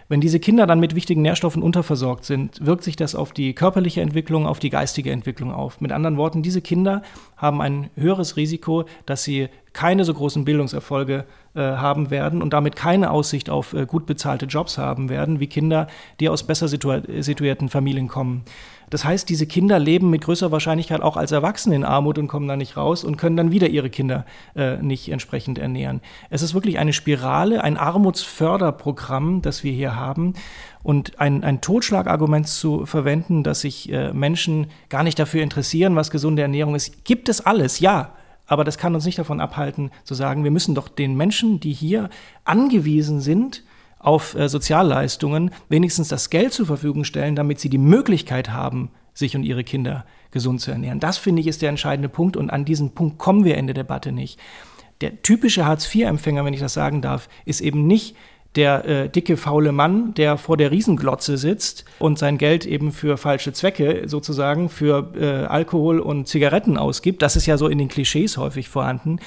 Wenn diese Kinder dann mit wichtigen Nährstoffen unterversorgt sind, wirkt sich das auf die körperliche Entwicklung, auf die geistige Entwicklung auf. Mit anderen Worten, diese Kinder haben ein höheres Risiko, dass sie keine so großen Bildungserfolge äh, haben werden und damit keine Aussicht auf äh, gut bezahlte Jobs haben werden, wie Kinder, die aus besser situa situierten Familien kommen. Das heißt, diese Kinder leben mit größerer Wahrscheinlichkeit auch als Erwachsene in Armut und kommen da nicht raus und können dann wieder ihre Kinder äh, nicht entsprechend ernähren. Es ist wirklich eine Spirale, ein Armutsförderprogramm, das wir hier haben. Und ein, ein Totschlagargument zu verwenden, dass sich äh, Menschen gar nicht dafür interessieren, was gesunde Ernährung ist, gibt es alles, ja. Aber das kann uns nicht davon abhalten, zu sagen, wir müssen doch den Menschen, die hier angewiesen sind, auf äh, Sozialleistungen wenigstens das Geld zur Verfügung stellen, damit sie die Möglichkeit haben, sich und ihre Kinder gesund zu ernähren. Das finde ich ist der entscheidende Punkt und an diesen Punkt kommen wir in der Debatte nicht. Der typische Hartz-IV-Empfänger, wenn ich das sagen darf, ist eben nicht der äh, dicke, faule Mann, der vor der Riesenglotze sitzt und sein Geld eben für falsche Zwecke sozusagen für äh, Alkohol und Zigaretten ausgibt. Das ist ja so in den Klischees häufig vorhanden,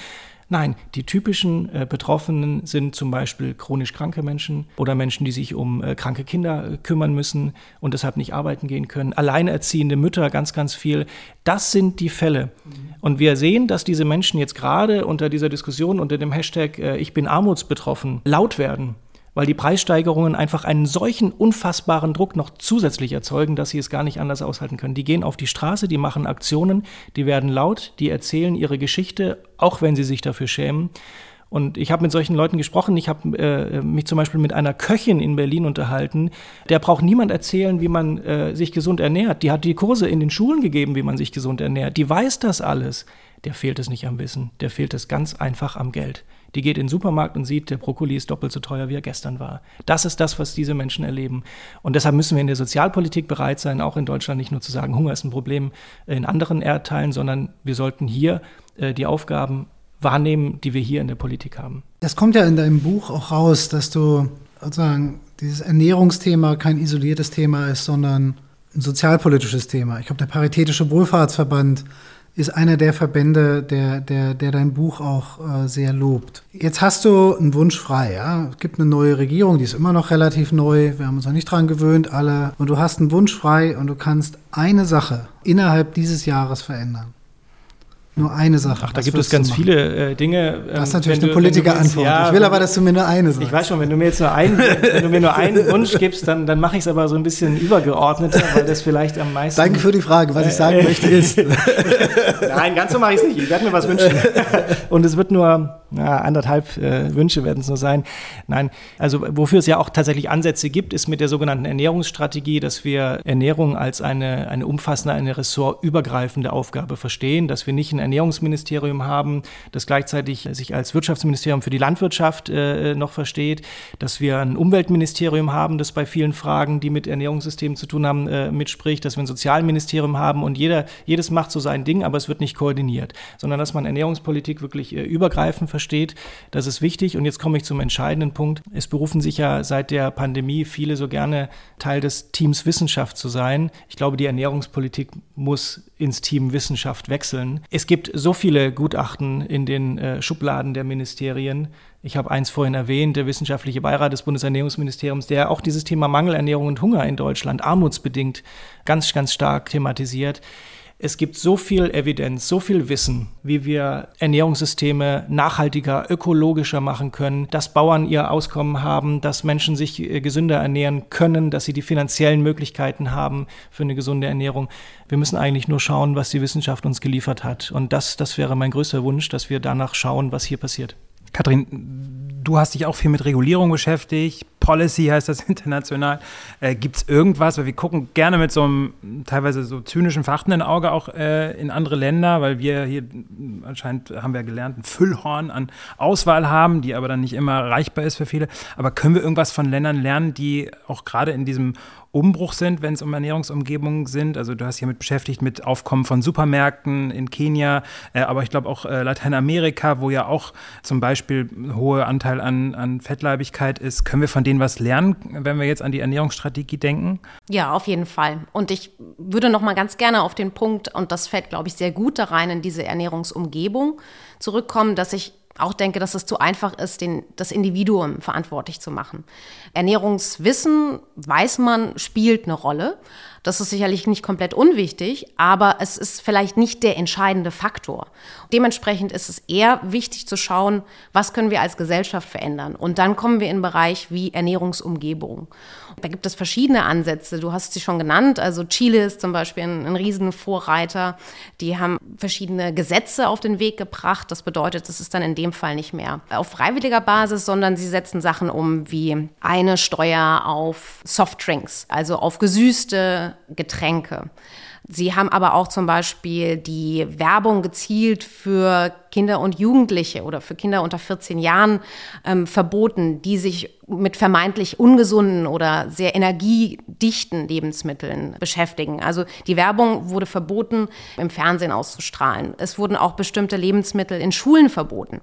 Nein, die typischen äh, Betroffenen sind zum Beispiel chronisch kranke Menschen oder Menschen, die sich um äh, kranke Kinder äh, kümmern müssen und deshalb nicht arbeiten gehen können. Alleinerziehende Mütter, ganz, ganz viel. Das sind die Fälle. Mhm. Und wir sehen, dass diese Menschen jetzt gerade unter dieser Diskussion, unter dem Hashtag äh, Ich bin armutsbetroffen, laut werden weil die Preissteigerungen einfach einen solchen unfassbaren Druck noch zusätzlich erzeugen, dass sie es gar nicht anders aushalten können. Die gehen auf die Straße, die machen Aktionen, die werden laut, die erzählen ihre Geschichte, auch wenn sie sich dafür schämen. Und ich habe mit solchen Leuten gesprochen. Ich habe äh, mich zum Beispiel mit einer Köchin in Berlin unterhalten. Der braucht niemand erzählen, wie man äh, sich gesund ernährt. Die hat die Kurse in den Schulen gegeben, wie man sich gesund ernährt. Die weiß das alles. Der fehlt es nicht am Wissen. Der fehlt es ganz einfach am Geld die geht in den Supermarkt und sieht, der Brokkoli ist doppelt so teuer, wie er gestern war. Das ist das, was diese Menschen erleben. Und deshalb müssen wir in der Sozialpolitik bereit sein, auch in Deutschland nicht nur zu sagen, Hunger ist ein Problem in anderen Erdteilen, sondern wir sollten hier äh, die Aufgaben wahrnehmen, die wir hier in der Politik haben. Es kommt ja in deinem Buch auch raus, dass du sozusagen dieses Ernährungsthema kein isoliertes Thema ist, sondern ein sozialpolitisches Thema. Ich glaube, der Paritätische Wohlfahrtsverband ist einer der Verbände, der, der, der dein Buch auch äh, sehr lobt. Jetzt hast du einen Wunsch frei, ja. Es gibt eine neue Regierung, die ist immer noch relativ neu. Wir haben uns noch nicht dran gewöhnt, alle. Und du hast einen Wunsch frei und du kannst eine Sache innerhalb dieses Jahres verändern. Nur eine Sache. Ach, da gibt es ganz viele äh, Dinge. Das ist ähm, natürlich eine Politikerantwort. Ja, ich will aber, dass du mir nur eine sagst. Ich weiß schon, wenn du mir jetzt nur einen, wenn du mir nur einen Wunsch gibst, dann, dann mache ich es aber so ein bisschen übergeordneter, weil das vielleicht am meisten. Danke für die Frage. Was ich sagen äh, möchte ist. Nein, ganz so mache ich es nicht. Ich werde mir was wünschen. Und es wird nur ja, anderthalb äh, Wünsche werden es nur sein. Nein, also wofür es ja auch tatsächlich Ansätze gibt, ist mit der sogenannten Ernährungsstrategie, dass wir Ernährung als eine, eine umfassende, eine ressortübergreifende Aufgabe verstehen, dass wir nicht ein Ernährungsministerium haben, das gleichzeitig sich als Wirtschaftsministerium für die Landwirtschaft äh, noch versteht, dass wir ein Umweltministerium haben, das bei vielen Fragen, die mit Ernährungssystemen zu tun haben, äh, mitspricht, dass wir ein Sozialministerium haben und jeder, jedes macht so sein Ding, aber es wird nicht koordiniert, sondern dass man Ernährungspolitik wirklich äh, übergreifend versteht. Das ist wichtig und jetzt komme ich zum entscheidenden Punkt. Es berufen sich ja seit der Pandemie viele so gerne Teil des Teams Wissenschaft zu sein. Ich glaube, die Ernährungspolitik muss ins Team Wissenschaft wechseln. Es gibt gibt so viele Gutachten in den äh, Schubladen der Ministerien. Ich habe eins vorhin erwähnt, der wissenschaftliche Beirat des Bundesernährungsministeriums, der auch dieses Thema Mangelernährung und Hunger in Deutschland armutsbedingt ganz, ganz stark thematisiert. Es gibt so viel Evidenz, so viel Wissen, wie wir Ernährungssysteme nachhaltiger, ökologischer machen können, dass Bauern ihr Auskommen haben, dass Menschen sich äh, gesünder ernähren können, dass sie die finanziellen Möglichkeiten haben für eine gesunde Ernährung. Wir müssen eigentlich nur schauen, was die Wissenschaft uns geliefert hat. Und das, das wäre mein größter Wunsch, dass wir danach schauen, was hier passiert. Kathrin, du hast dich auch viel mit Regulierung beschäftigt. Policy heißt das international. Äh, Gibt es irgendwas, weil wir gucken gerne mit so einem teilweise so zynischen verachtenden Auge auch äh, in andere Länder, weil wir hier anscheinend, haben wir gelernt, ein Füllhorn an Auswahl haben, die aber dann nicht immer erreichbar ist für viele. Aber können wir irgendwas von Ländern lernen, die auch gerade in diesem Umbruch sind, wenn es um Ernährungsumgebungen sind. Also du hast hier mit beschäftigt mit Aufkommen von Supermärkten in Kenia, äh, aber ich glaube auch äh, Lateinamerika, wo ja auch zum Beispiel ein hoher Anteil an, an Fettleibigkeit ist. Können wir von denen Medien was lernen, wenn wir jetzt an die Ernährungsstrategie denken? Ja, auf jeden Fall. Und ich würde noch mal ganz gerne auf den Punkt, und das fällt, glaube ich, sehr gut da rein in diese Ernährungsumgebung, zurückkommen, dass ich auch denke, dass es zu einfach ist, den, das Individuum verantwortlich zu machen. Ernährungswissen, weiß man, spielt eine Rolle. Das ist sicherlich nicht komplett unwichtig, aber es ist vielleicht nicht der entscheidende Faktor. Dementsprechend ist es eher wichtig zu schauen, was können wir als Gesellschaft verändern. Und dann kommen wir in einen Bereich wie Ernährungsumgebung. Da gibt es verschiedene Ansätze. Du hast sie schon genannt. Also Chile ist zum Beispiel ein, ein Riesenvorreiter. Die haben verschiedene Gesetze auf den Weg gebracht. Das bedeutet, es ist dann in dem Fall nicht mehr auf freiwilliger Basis, sondern sie setzen Sachen um wie eine Steuer auf Softdrinks, also auf gesüßte Getränke. Sie haben aber auch zum Beispiel die Werbung gezielt für Kinder und Jugendliche oder für Kinder unter 14 Jahren ähm, verboten, die sich mit vermeintlich ungesunden oder sehr energiedichten Lebensmitteln beschäftigen. Also die Werbung wurde verboten, im Fernsehen auszustrahlen. Es wurden auch bestimmte Lebensmittel in Schulen verboten.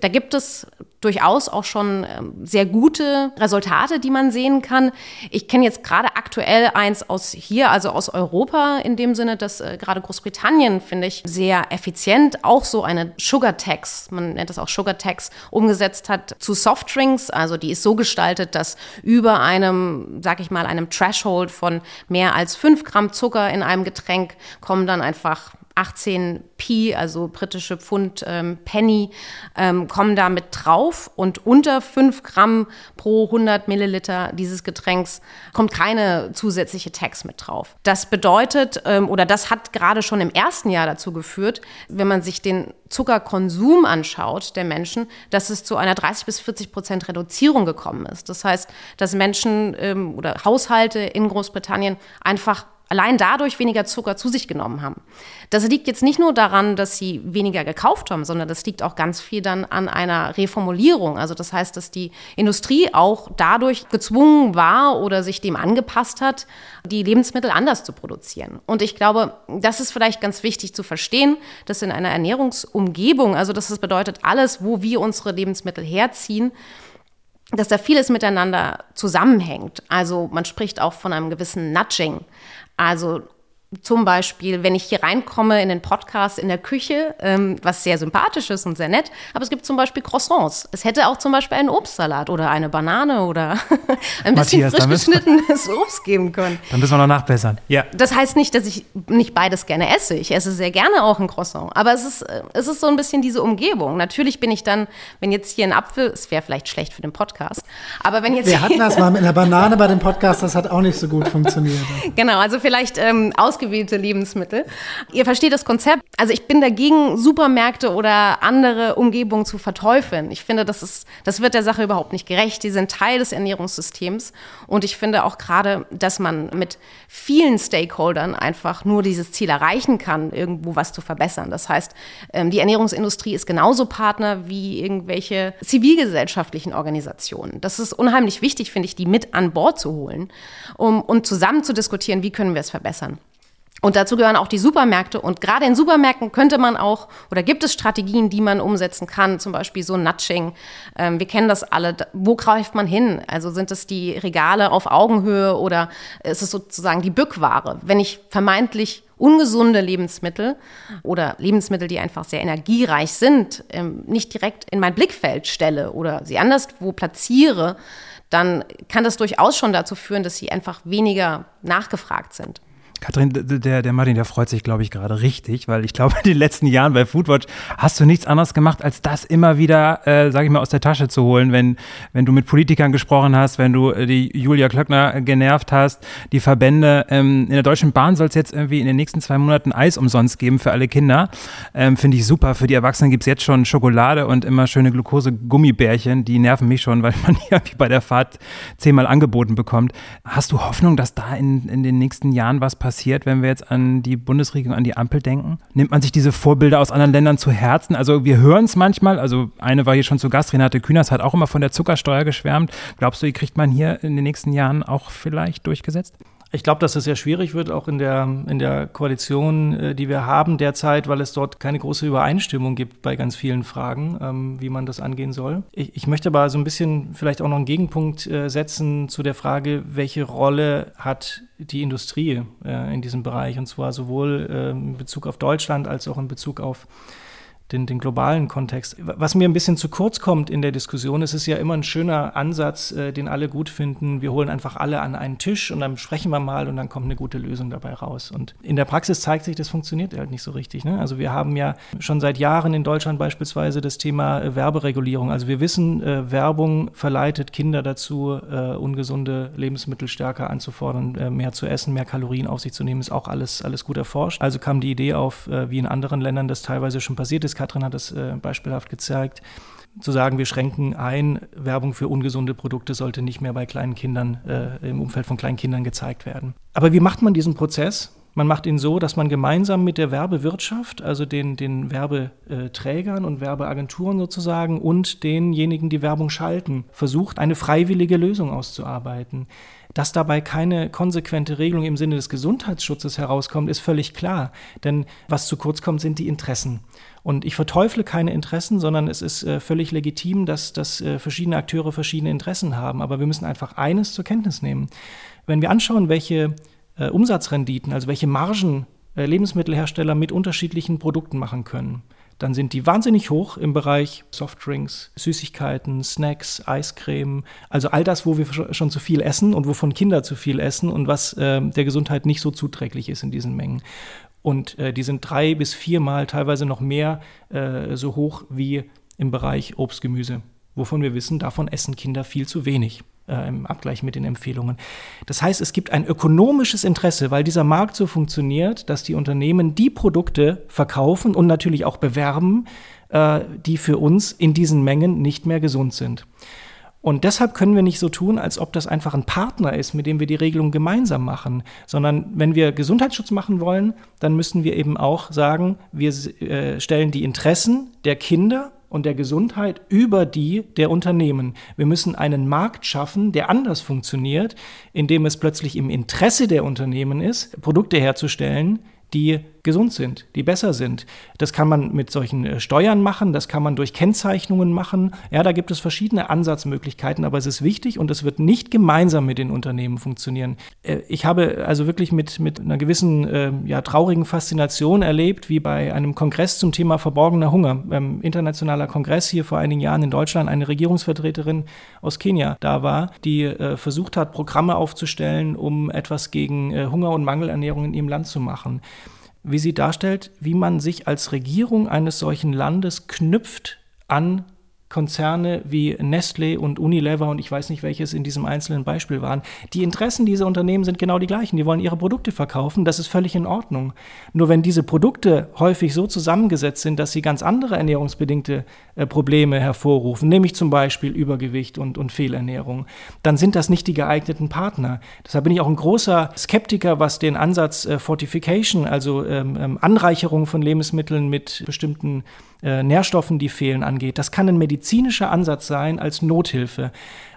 Da gibt es durchaus auch schon ähm, sehr gute Resultate, die man sehen kann. Ich kenne jetzt gerade aktuell eins aus hier, also aus Europa, in dem Sinne, dass äh, gerade Großbritannien, finde ich, sehr effizient auch so eine Sugar Tax, man nennt das auch Sugar Tax, umgesetzt hat zu Softdrinks. Also die ist so gestaltet, dass über einem, sag ich mal, einem Threshold von mehr als fünf Gramm Zucker in einem Getränk kommen dann einfach 18 P, also britische Pfund ähm, Penny, ähm, kommen da mit drauf und unter 5 Gramm pro 100 Milliliter dieses Getränks kommt keine zusätzliche Tax mit drauf. Das bedeutet, ähm, oder das hat gerade schon im ersten Jahr dazu geführt, wenn man sich den Zuckerkonsum anschaut der Menschen, dass es zu einer 30 bis 40 Prozent Reduzierung gekommen ist. Das heißt, dass Menschen ähm, oder Haushalte in Großbritannien einfach allein dadurch weniger Zucker zu sich genommen haben. Das liegt jetzt nicht nur daran, dass sie weniger gekauft haben, sondern das liegt auch ganz viel dann an einer Reformulierung. Also das heißt, dass die Industrie auch dadurch gezwungen war oder sich dem angepasst hat, die Lebensmittel anders zu produzieren. Und ich glaube, das ist vielleicht ganz wichtig zu verstehen, dass in einer Ernährungsumgebung, also dass das bedeutet, alles, wo wir unsere Lebensmittel herziehen, dass da vieles miteinander zusammenhängt. Also man spricht auch von einem gewissen Nudging. Also zum Beispiel, wenn ich hier reinkomme in den Podcast in der Küche, ähm, was sehr sympathisch ist und sehr nett, aber es gibt zum Beispiel Croissants. Es hätte auch zum Beispiel einen Obstsalat oder eine Banane oder ein bisschen Matthias, frisch geschnittenes Obst geben können. Dann müssen wir noch nachbessern. Ja. Das heißt nicht, dass ich nicht beides gerne esse. Ich esse sehr gerne auch ein Croissant. Aber es ist, äh, es ist so ein bisschen diese Umgebung. Natürlich bin ich dann, wenn jetzt hier ein Apfel, es wäre vielleicht schlecht für den Podcast, aber wenn jetzt. Wir hatten das mal mit einer Banane bei dem Podcast, das hat auch nicht so gut funktioniert. genau, also vielleicht ähm, aus ausgewählte Lebensmittel. Ihr versteht das Konzept. Also ich bin dagegen, Supermärkte oder andere Umgebungen zu verteufeln. Ich finde, das ist, das wird der Sache überhaupt nicht gerecht. Die sind Teil des Ernährungssystems. Und ich finde auch gerade, dass man mit vielen Stakeholdern einfach nur dieses Ziel erreichen kann, irgendwo was zu verbessern. Das heißt, ähm, die Ernährungsindustrie ist genauso Partner wie irgendwelche zivilgesellschaftlichen Organisationen. Das ist unheimlich wichtig, finde ich, die mit an Bord zu holen, um, und zusammen zu diskutieren, wie können wir es verbessern. Und dazu gehören auch die Supermärkte. Und gerade in Supermärkten könnte man auch, oder gibt es Strategien, die man umsetzen kann, zum Beispiel so Nudging. Ähm, wir kennen das alle. Wo greift man hin? Also sind es die Regale auf Augenhöhe oder ist es sozusagen die Bückware? Wenn ich vermeintlich ungesunde Lebensmittel oder Lebensmittel, die einfach sehr energiereich sind, ähm, nicht direkt in mein Blickfeld stelle oder sie anderswo platziere, dann kann das durchaus schon dazu führen, dass sie einfach weniger nachgefragt sind. Kathrin, der, der Martin, der freut sich, glaube ich, gerade richtig, weil ich glaube, in den letzten Jahren bei Foodwatch hast du nichts anderes gemacht, als das immer wieder, äh, sage ich mal, aus der Tasche zu holen, wenn, wenn du mit Politikern gesprochen hast, wenn du äh, die Julia Klöckner genervt hast, die Verbände. Ähm, in der Deutschen Bahn soll es jetzt irgendwie in den nächsten zwei Monaten Eis umsonst geben für alle Kinder. Ähm, Finde ich super. Für die Erwachsenen gibt es jetzt schon Schokolade und immer schöne Glukose-Gummibärchen. Die nerven mich schon, weil man ja wie bei der Fahrt zehnmal angeboten bekommt. Hast du Hoffnung, dass da in, in den nächsten Jahren was passiert? Passiert, wenn wir jetzt an die Bundesregierung, an die Ampel denken? Nimmt man sich diese Vorbilder aus anderen Ländern zu Herzen? Also wir hören es manchmal, also eine war hier schon zu Gast, Renate Künast hat auch immer von der Zuckersteuer geschwärmt. Glaubst du, die kriegt man hier in den nächsten Jahren auch vielleicht durchgesetzt? Ich glaube, dass das sehr schwierig wird, auch in der, in der Koalition, äh, die wir haben derzeit, weil es dort keine große Übereinstimmung gibt bei ganz vielen Fragen, ähm, wie man das angehen soll. Ich, ich möchte aber so ein bisschen vielleicht auch noch einen Gegenpunkt äh, setzen zu der Frage, welche Rolle hat die Industrie äh, in diesem Bereich, und zwar sowohl in Bezug auf Deutschland als auch in Bezug auf den, den globalen Kontext. Was mir ein bisschen zu kurz kommt in der Diskussion, ist es ja immer ein schöner Ansatz, äh, den alle gut finden. Wir holen einfach alle an einen Tisch und dann sprechen wir mal und dann kommt eine gute Lösung dabei raus. Und in der Praxis zeigt sich, das funktioniert halt nicht so richtig. Ne? Also wir haben ja schon seit Jahren in Deutschland beispielsweise das Thema äh, Werberegulierung. Also wir wissen, äh, Werbung verleitet Kinder dazu, äh, ungesunde Lebensmittel stärker anzufordern, äh, mehr zu essen, mehr Kalorien auf sich zu nehmen, ist auch alles, alles gut erforscht. Also kam die Idee auf, wie in anderen Ländern das teilweise schon passiert ist Katrin hat es äh, beispielhaft gezeigt, zu sagen, wir schränken ein, Werbung für ungesunde Produkte sollte nicht mehr bei kleinen Kindern, äh, im Umfeld von kleinen Kindern gezeigt werden. Aber wie macht man diesen Prozess? Man macht ihn so, dass man gemeinsam mit der Werbewirtschaft, also den, den Werbeträgern und Werbeagenturen sozusagen und denjenigen, die Werbung schalten, versucht, eine freiwillige Lösung auszuarbeiten. Dass dabei keine konsequente Regelung im Sinne des Gesundheitsschutzes herauskommt, ist völlig klar. Denn was zu kurz kommt, sind die Interessen. Und ich verteufle keine Interessen, sondern es ist äh, völlig legitim, dass, dass äh, verschiedene Akteure verschiedene Interessen haben. Aber wir müssen einfach eines zur Kenntnis nehmen. Wenn wir anschauen, welche äh, Umsatzrenditen, also welche Margen äh, Lebensmittelhersteller mit unterschiedlichen Produkten machen können, dann sind die wahnsinnig hoch im Bereich Softdrinks, Süßigkeiten, Snacks, Eiscreme, also all das, wo wir schon zu viel essen und wovon Kinder zu viel essen und was äh, der Gesundheit nicht so zuträglich ist in diesen Mengen. Und äh, die sind drei bis viermal, teilweise noch mehr, äh, so hoch wie im Bereich Obst, Gemüse, wovon wir wissen, davon essen Kinder viel zu wenig äh, im Abgleich mit den Empfehlungen. Das heißt, es gibt ein ökonomisches Interesse, weil dieser Markt so funktioniert, dass die Unternehmen die Produkte verkaufen und natürlich auch bewerben, äh, die für uns in diesen Mengen nicht mehr gesund sind. Und deshalb können wir nicht so tun, als ob das einfach ein Partner ist, mit dem wir die Regelung gemeinsam machen, sondern wenn wir Gesundheitsschutz machen wollen, dann müssen wir eben auch sagen, wir äh, stellen die Interessen der Kinder und der Gesundheit über die der Unternehmen. Wir müssen einen Markt schaffen, der anders funktioniert, indem es plötzlich im Interesse der Unternehmen ist, Produkte herzustellen, die gesund sind, die besser sind. Das kann man mit solchen äh, Steuern machen, das kann man durch Kennzeichnungen machen. Ja, da gibt es verschiedene Ansatzmöglichkeiten, aber es ist wichtig und es wird nicht gemeinsam mit den Unternehmen funktionieren. Äh, ich habe also wirklich mit, mit einer gewissen äh, ja, traurigen Faszination erlebt, wie bei einem Kongress zum Thema verborgener Hunger, ähm, internationaler Kongress hier vor einigen Jahren in Deutschland, eine Regierungsvertreterin aus Kenia da war, die äh, versucht hat, Programme aufzustellen, um etwas gegen Hunger und Mangelernährung in ihrem Land zu machen wie sie darstellt, wie man sich als Regierung eines solchen Landes knüpft an Konzerne wie Nestle und Unilever und ich weiß nicht, welches in diesem einzelnen Beispiel waren. Die Interessen dieser Unternehmen sind genau die gleichen. Die wollen ihre Produkte verkaufen. Das ist völlig in Ordnung. Nur wenn diese Produkte häufig so zusammengesetzt sind, dass sie ganz andere ernährungsbedingte äh, Probleme hervorrufen, nämlich zum Beispiel Übergewicht und, und Fehlernährung, dann sind das nicht die geeigneten Partner. Deshalb bin ich auch ein großer Skeptiker, was den Ansatz äh, Fortification, also ähm, ähm Anreicherung von Lebensmitteln mit bestimmten äh, Nährstoffen, die fehlen, angeht. Das kann ein medizinischer Ansatz sein als Nothilfe.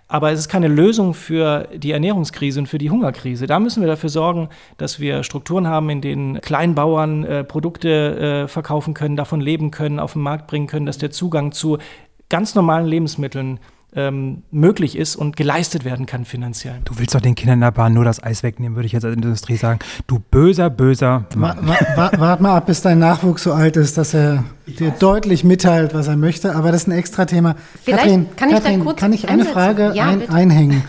Aber es ist keine Lösung für die Ernährungskrise und für die Hungerkrise. Da müssen wir dafür sorgen, dass wir Strukturen haben, in denen Kleinbauern äh, Produkte äh, verkaufen können, davon leben können, auf den Markt bringen können, dass der Zugang zu ganz normalen Lebensmitteln ähm, möglich ist und geleistet werden kann finanziell. Du willst doch den Kindern in der Bahn nur das Eis wegnehmen, würde ich jetzt als Industrie sagen. Du böser, böser Mann. Wart wa mal ab, bis dein Nachwuchs so alt ist, dass er dir deutlich mitteilt, was er möchte. Aber das ist ein extra Thema. Vielleicht Katrin, kann ich Katrin, da kurz kann ich eine Frage ja, ein, einhängen?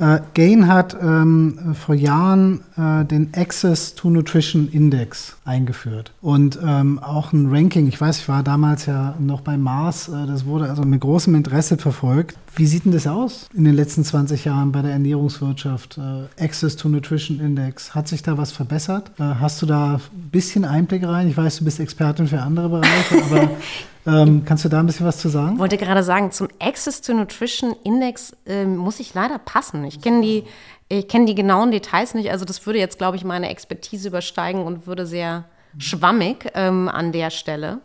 Äh, Gain hat ähm, vor Jahren äh, den Access to Nutrition Index eingeführt und ähm, auch ein Ranking. Ich weiß, ich war damals ja noch bei Mars. Äh, das wurde also mit großem Interesse verfolgt. Wie sieht denn das aus in den letzten 20 Jahren bei der Ernährungswirtschaft? Äh, Access to Nutrition Index. Hat sich da was verbessert? Äh, hast du da ein bisschen Einblick rein? Ich weiß, du bist Expertin für andere Bereiche, aber Ähm, kannst du da ein bisschen was zu sagen? Ich wollte gerade sagen, zum Access to Nutrition Index äh, muss ich leider passen. Ich kenne die, ich die genauen Details nicht. Also das würde jetzt, glaube ich, meine Expertise übersteigen und würde sehr schwammig ähm, an der Stelle.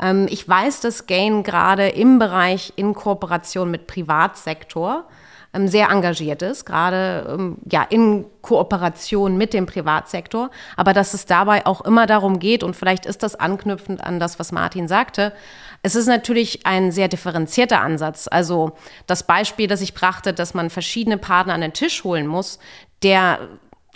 Ähm, ich weiß, dass Gain gerade im Bereich in Kooperation mit Privatsektor sehr engagiert ist, gerade ähm, ja in Kooperation mit dem Privatsektor, aber dass es dabei auch immer darum geht und vielleicht ist das anknüpfend an das, was Martin sagte. Es ist natürlich ein sehr differenzierter Ansatz. Also das Beispiel, das ich brachte, dass man verschiedene Partner an den Tisch holen muss, der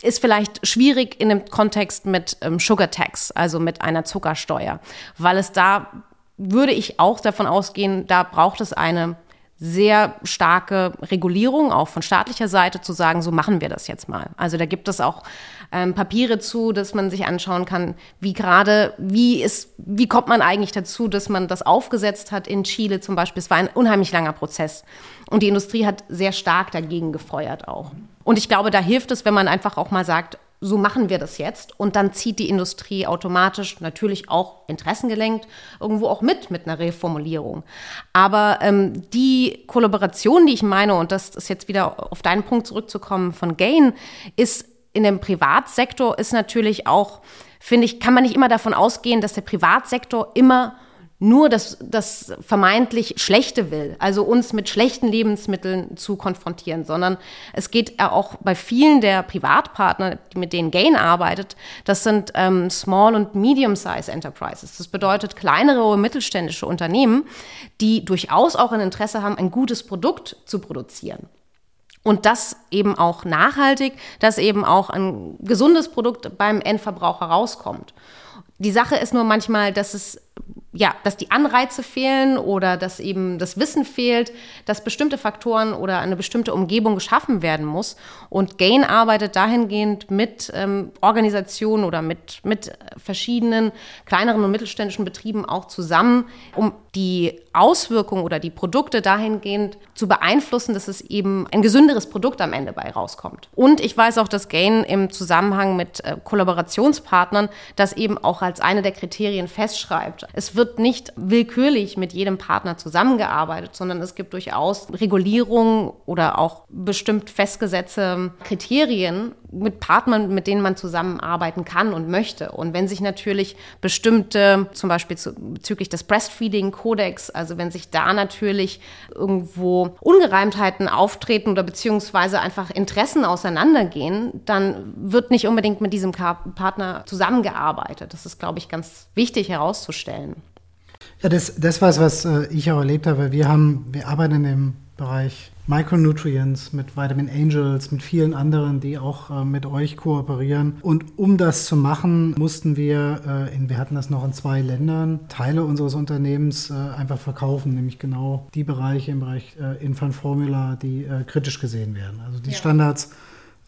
ist vielleicht schwierig in dem Kontext mit ähm, Sugar Tax, also mit einer Zuckersteuer, weil es da würde ich auch davon ausgehen, da braucht es eine sehr starke Regulierung, auch von staatlicher Seite, zu sagen, so machen wir das jetzt mal. Also da gibt es auch ähm, Papiere zu, dass man sich anschauen kann, wie gerade, wie ist, wie kommt man eigentlich dazu, dass man das aufgesetzt hat in Chile zum Beispiel. Es war ein unheimlich langer Prozess. Und die Industrie hat sehr stark dagegen gefeuert auch. Und ich glaube, da hilft es, wenn man einfach auch mal sagt, so machen wir das jetzt. Und dann zieht die Industrie automatisch natürlich auch interessengelenkt irgendwo auch mit, mit einer Reformulierung. Aber ähm, die Kollaboration, die ich meine, und das ist jetzt wieder auf deinen Punkt zurückzukommen von Gain, ist in dem Privatsektor ist natürlich auch, finde ich, kann man nicht immer davon ausgehen, dass der Privatsektor immer nur das, das vermeintlich Schlechte will, also uns mit schlechten Lebensmitteln zu konfrontieren, sondern es geht auch bei vielen der Privatpartner, mit denen Gain arbeitet, das sind ähm, Small- und Medium-Size Enterprises. Das bedeutet kleinere oder mittelständische Unternehmen, die durchaus auch ein Interesse haben, ein gutes Produkt zu produzieren. Und das eben auch nachhaltig, dass eben auch ein gesundes Produkt beim Endverbraucher rauskommt. Die Sache ist nur manchmal, dass es ja, dass die Anreize fehlen oder dass eben das Wissen fehlt, dass bestimmte Faktoren oder eine bestimmte Umgebung geschaffen werden muss. Und Gain arbeitet dahingehend mit ähm, Organisationen oder mit, mit verschiedenen kleineren und mittelständischen Betrieben auch zusammen, um die Auswirkungen oder die Produkte dahingehend zu beeinflussen, dass es eben ein gesünderes Produkt am Ende bei rauskommt. Und ich weiß auch, dass Gain im Zusammenhang mit äh, Kollaborationspartnern das eben auch als eine der Kriterien festschreibt. Es wird nicht willkürlich mit jedem Partner zusammengearbeitet, sondern es gibt durchaus Regulierungen oder auch bestimmt festgesetzte Kriterien mit Partnern, mit denen man zusammenarbeiten kann und möchte. Und wenn sich natürlich bestimmte, zum Beispiel zu, bezüglich des Breastfeeding-Kodex, also wenn sich da natürlich irgendwo Ungereimtheiten auftreten oder beziehungsweise einfach Interessen auseinandergehen, dann wird nicht unbedingt mit diesem Partner zusammengearbeitet. Das ist, glaube ich, ganz wichtig herauszustellen. Ja, das, das war es, was äh, ich auch erlebt habe. Wir haben, wir arbeiten dem Bereich Micronutrients mit Vitamin Angels, mit vielen anderen, die auch äh, mit euch kooperieren. Und um das zu machen, mussten wir, äh, in, wir hatten das noch in zwei Ländern, Teile unseres Unternehmens äh, einfach verkaufen, nämlich genau die Bereiche im Bereich äh, Infant Formula, die äh, kritisch gesehen werden. Also die ja. Standards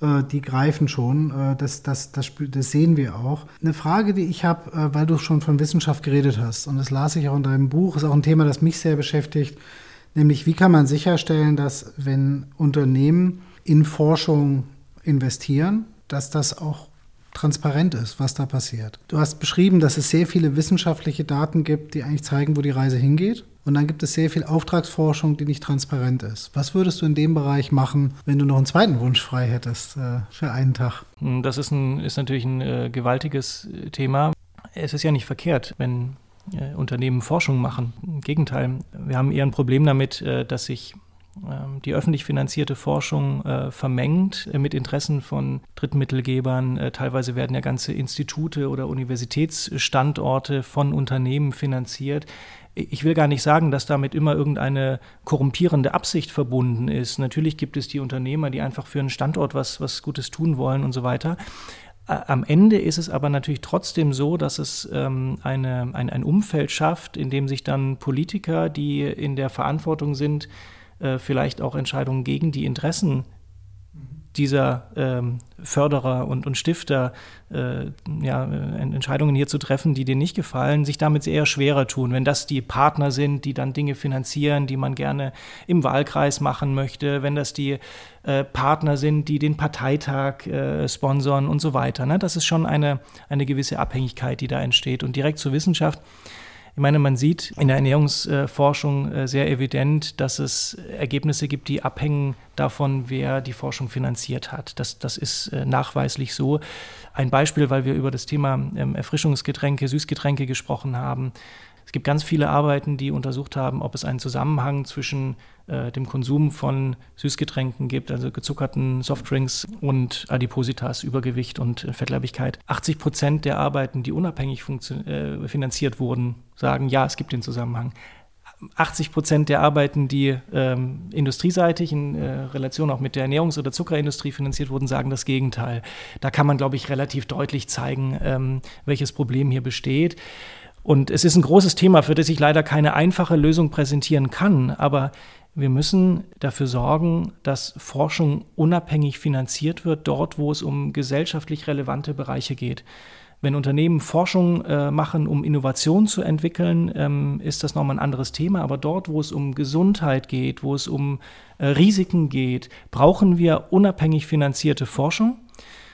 die greifen schon. Äh, das, das, das, das sehen wir auch. Eine Frage, die ich habe, äh, weil du schon von Wissenschaft geredet hast, und das las ich auch in deinem Buch, ist auch ein Thema, das mich sehr beschäftigt, nämlich wie kann man sicherstellen, dass wenn Unternehmen in Forschung investieren, dass das auch transparent ist, was da passiert. Du hast beschrieben, dass es sehr viele wissenschaftliche Daten gibt, die eigentlich zeigen, wo die Reise hingeht. Und dann gibt es sehr viel Auftragsforschung, die nicht transparent ist. Was würdest du in dem Bereich machen, wenn du noch einen zweiten Wunsch frei hättest äh, für einen Tag? Hm, das ist, ein, ist natürlich ein äh, gewaltiges äh, Thema. Es ist ja nicht verkehrt, wenn äh, Unternehmen Forschung machen. Im Gegenteil, wir haben eher ein Problem damit, äh, dass sich ähm, die öffentlich finanzierte Forschung äh, vermengt äh, mit Interessen von Drittmittelgebern. Äh, teilweise werden ja ganze Institute oder Universitätsstandorte von Unternehmen finanziert. Ich will gar nicht sagen, dass damit immer irgendeine korrumpierende Absicht verbunden ist. Natürlich gibt es die Unternehmer, die einfach für einen Standort was, was Gutes tun wollen und so weiter. Am Ende ist es aber natürlich trotzdem so, dass es ähm, eine, ein, ein Umfeld schafft, in dem sich dann Politiker, die in der Verantwortung sind, äh, vielleicht auch Entscheidungen gegen die Interessen dieser ähm, Förderer und, und Stifter äh, ja, Entscheidungen hier zu treffen, die denen nicht gefallen, sich damit eher schwerer tun. Wenn das die Partner sind, die dann Dinge finanzieren, die man gerne im Wahlkreis machen möchte, wenn das die äh, Partner sind, die den Parteitag äh, sponsern und so weiter. Ne? Das ist schon eine, eine gewisse Abhängigkeit, die da entsteht. Und direkt zur Wissenschaft ich meine, man sieht in der Ernährungsforschung äh, sehr evident, dass es Ergebnisse gibt, die abhängen davon, wer die Forschung finanziert hat. Das, das ist äh, nachweislich so. Ein Beispiel, weil wir über das Thema ähm, Erfrischungsgetränke, Süßgetränke gesprochen haben. Es gibt ganz viele Arbeiten, die untersucht haben, ob es einen Zusammenhang zwischen äh, dem Konsum von Süßgetränken gibt, also gezuckerten Softdrinks und Adipositas, Übergewicht und äh, Fettleibigkeit. 80 Prozent der Arbeiten, die unabhängig äh, finanziert wurden, sagen, ja, es gibt den Zusammenhang. 80 Prozent der Arbeiten, die ähm, industrieseitig in äh, Relation auch mit der Ernährungs- oder Zuckerindustrie finanziert wurden, sagen das Gegenteil. Da kann man, glaube ich, relativ deutlich zeigen, ähm, welches Problem hier besteht. Und es ist ein großes Thema, für das ich leider keine einfache Lösung präsentieren kann. Aber wir müssen dafür sorgen, dass Forschung unabhängig finanziert wird, dort, wo es um gesellschaftlich relevante Bereiche geht. Wenn Unternehmen Forschung äh, machen, um Innovation zu entwickeln, ähm, ist das nochmal ein anderes Thema. Aber dort, wo es um Gesundheit geht, wo es um äh, Risiken geht, brauchen wir unabhängig finanzierte Forschung.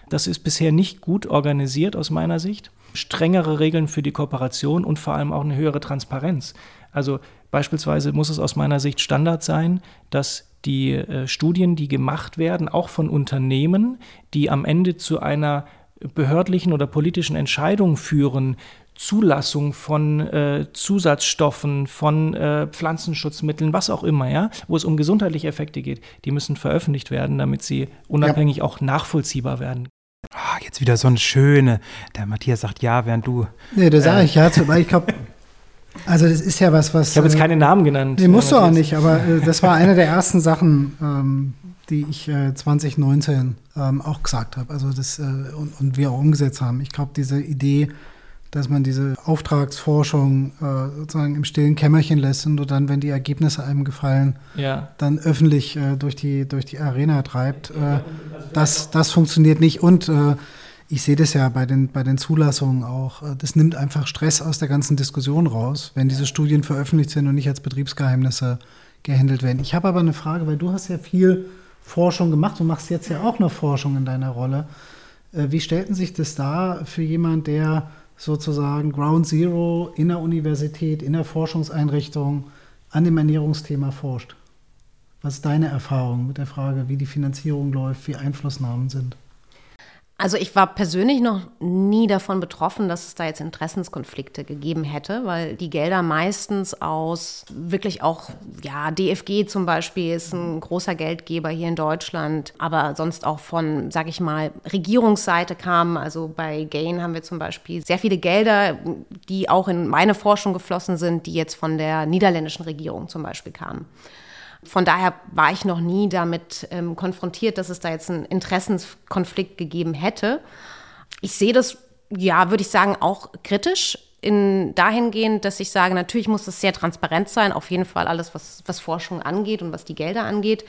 Das ist bisher nicht gut organisiert aus meiner Sicht. Strengere Regeln für die Kooperation und vor allem auch eine höhere Transparenz. Also beispielsweise muss es aus meiner Sicht Standard sein, dass die äh, Studien, die gemacht werden, auch von Unternehmen, die am Ende zu einer behördlichen oder politischen Entscheidungen führen, Zulassung von äh, Zusatzstoffen, von äh, Pflanzenschutzmitteln, was auch immer, ja, wo es um gesundheitliche Effekte geht, die müssen veröffentlicht werden, damit sie unabhängig ja. auch nachvollziehbar werden. Oh, jetzt wieder so ein schöne. Der Matthias sagt ja, während du. Nee, da sage äh, ich ja, weil ich glaube, also das ist ja was, was. Ich habe jetzt äh, keine Namen genannt. Nee, musst du auch nicht, aber äh, das war eine der ersten Sachen, ähm, die ich äh, 2019 ähm, auch gesagt habe. Also das äh, und, und, wir auch umgesetzt haben. Ich glaube, diese Idee, dass man diese Auftragsforschung äh, sozusagen im stillen Kämmerchen lässt und dann, wenn die Ergebnisse einem gefallen, ja. dann öffentlich äh, durch, die, durch die Arena treibt. Äh, das, das funktioniert nicht. Und äh, ich sehe das ja bei den, bei den Zulassungen auch. Äh, das nimmt einfach Stress aus der ganzen Diskussion raus, wenn diese Studien veröffentlicht sind und nicht als Betriebsgeheimnisse gehandelt werden. Ich habe aber eine Frage, weil du hast ja viel Forschung gemacht. Du machst jetzt ja auch noch Forschung in deiner Rolle. Äh, wie stellten sich das dar für jemanden, der sozusagen Ground Zero in der Universität, in der Forschungseinrichtung an dem Ernährungsthema forscht? Was ist deine Erfahrung mit der Frage, wie die Finanzierung läuft, wie Einflussnahmen sind? Also ich war persönlich noch nie davon betroffen, dass es da jetzt Interessenskonflikte gegeben hätte, weil die Gelder meistens aus wirklich auch, ja, DFG zum Beispiel ist ein großer Geldgeber hier in Deutschland, aber sonst auch von, sag ich mal, Regierungsseite kamen. Also bei Gain haben wir zum Beispiel sehr viele Gelder, die auch in meine Forschung geflossen sind, die jetzt von der niederländischen Regierung zum Beispiel kamen. Von daher war ich noch nie damit ähm, konfrontiert, dass es da jetzt einen Interessenskonflikt gegeben hätte. Ich sehe das, ja, würde ich sagen, auch kritisch in dahingehend, dass ich sage, natürlich muss es sehr transparent sein, auf jeden Fall alles, was, was Forschung angeht und was die Gelder angeht.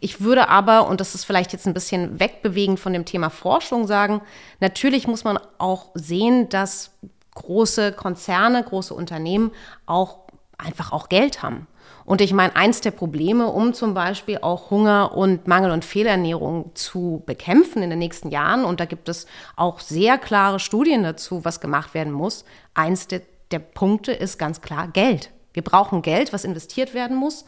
Ich würde aber, und das ist vielleicht jetzt ein bisschen wegbewegend von dem Thema Forschung, sagen, natürlich muss man auch sehen, dass große Konzerne, große Unternehmen auch einfach auch Geld haben. Und ich meine, eins der Probleme, um zum Beispiel auch Hunger und Mangel- und Fehlernährung zu bekämpfen in den nächsten Jahren, und da gibt es auch sehr klare Studien dazu, was gemacht werden muss, eins der, der Punkte ist ganz klar Geld. Wir brauchen Geld, was investiert werden muss,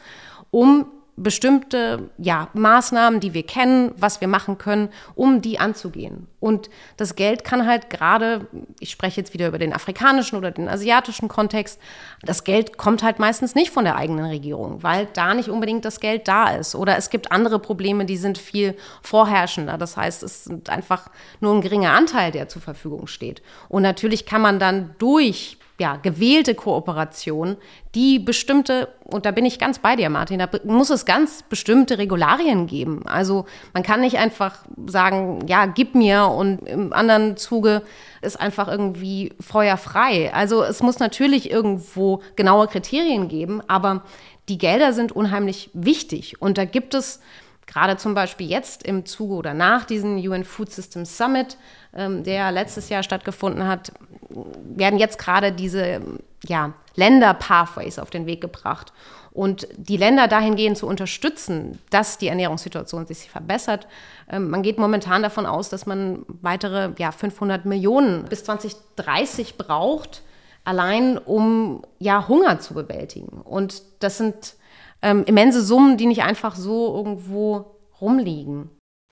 um bestimmte ja, Maßnahmen, die wir kennen, was wir machen können, um die anzugehen. Und das Geld kann halt gerade, ich spreche jetzt wieder über den afrikanischen oder den asiatischen Kontext, das Geld kommt halt meistens nicht von der eigenen Regierung, weil da nicht unbedingt das Geld da ist. Oder es gibt andere Probleme, die sind viel vorherrschender. Das heißt, es ist einfach nur ein geringer Anteil, der zur Verfügung steht. Und natürlich kann man dann durch ja, gewählte Kooperation, die bestimmte, und da bin ich ganz bei dir, Martin, da muss es ganz bestimmte Regularien geben. Also man kann nicht einfach sagen, ja, gib mir und im anderen Zuge ist einfach irgendwie feuerfrei. Also es muss natürlich irgendwo genaue Kriterien geben, aber die Gelder sind unheimlich wichtig. Und da gibt es gerade zum Beispiel jetzt im Zuge oder nach diesem UN Food Systems Summit, ähm, der letztes Jahr stattgefunden hat, werden jetzt gerade diese ja, Länder-Pathways auf den Weg gebracht. Und die Länder dahingehend zu unterstützen, dass die Ernährungssituation sich verbessert. Ähm, man geht momentan davon aus, dass man weitere ja, 500 Millionen bis 2030 braucht, allein um ja, Hunger zu bewältigen. Und das sind ähm, immense Summen, die nicht einfach so irgendwo rumliegen.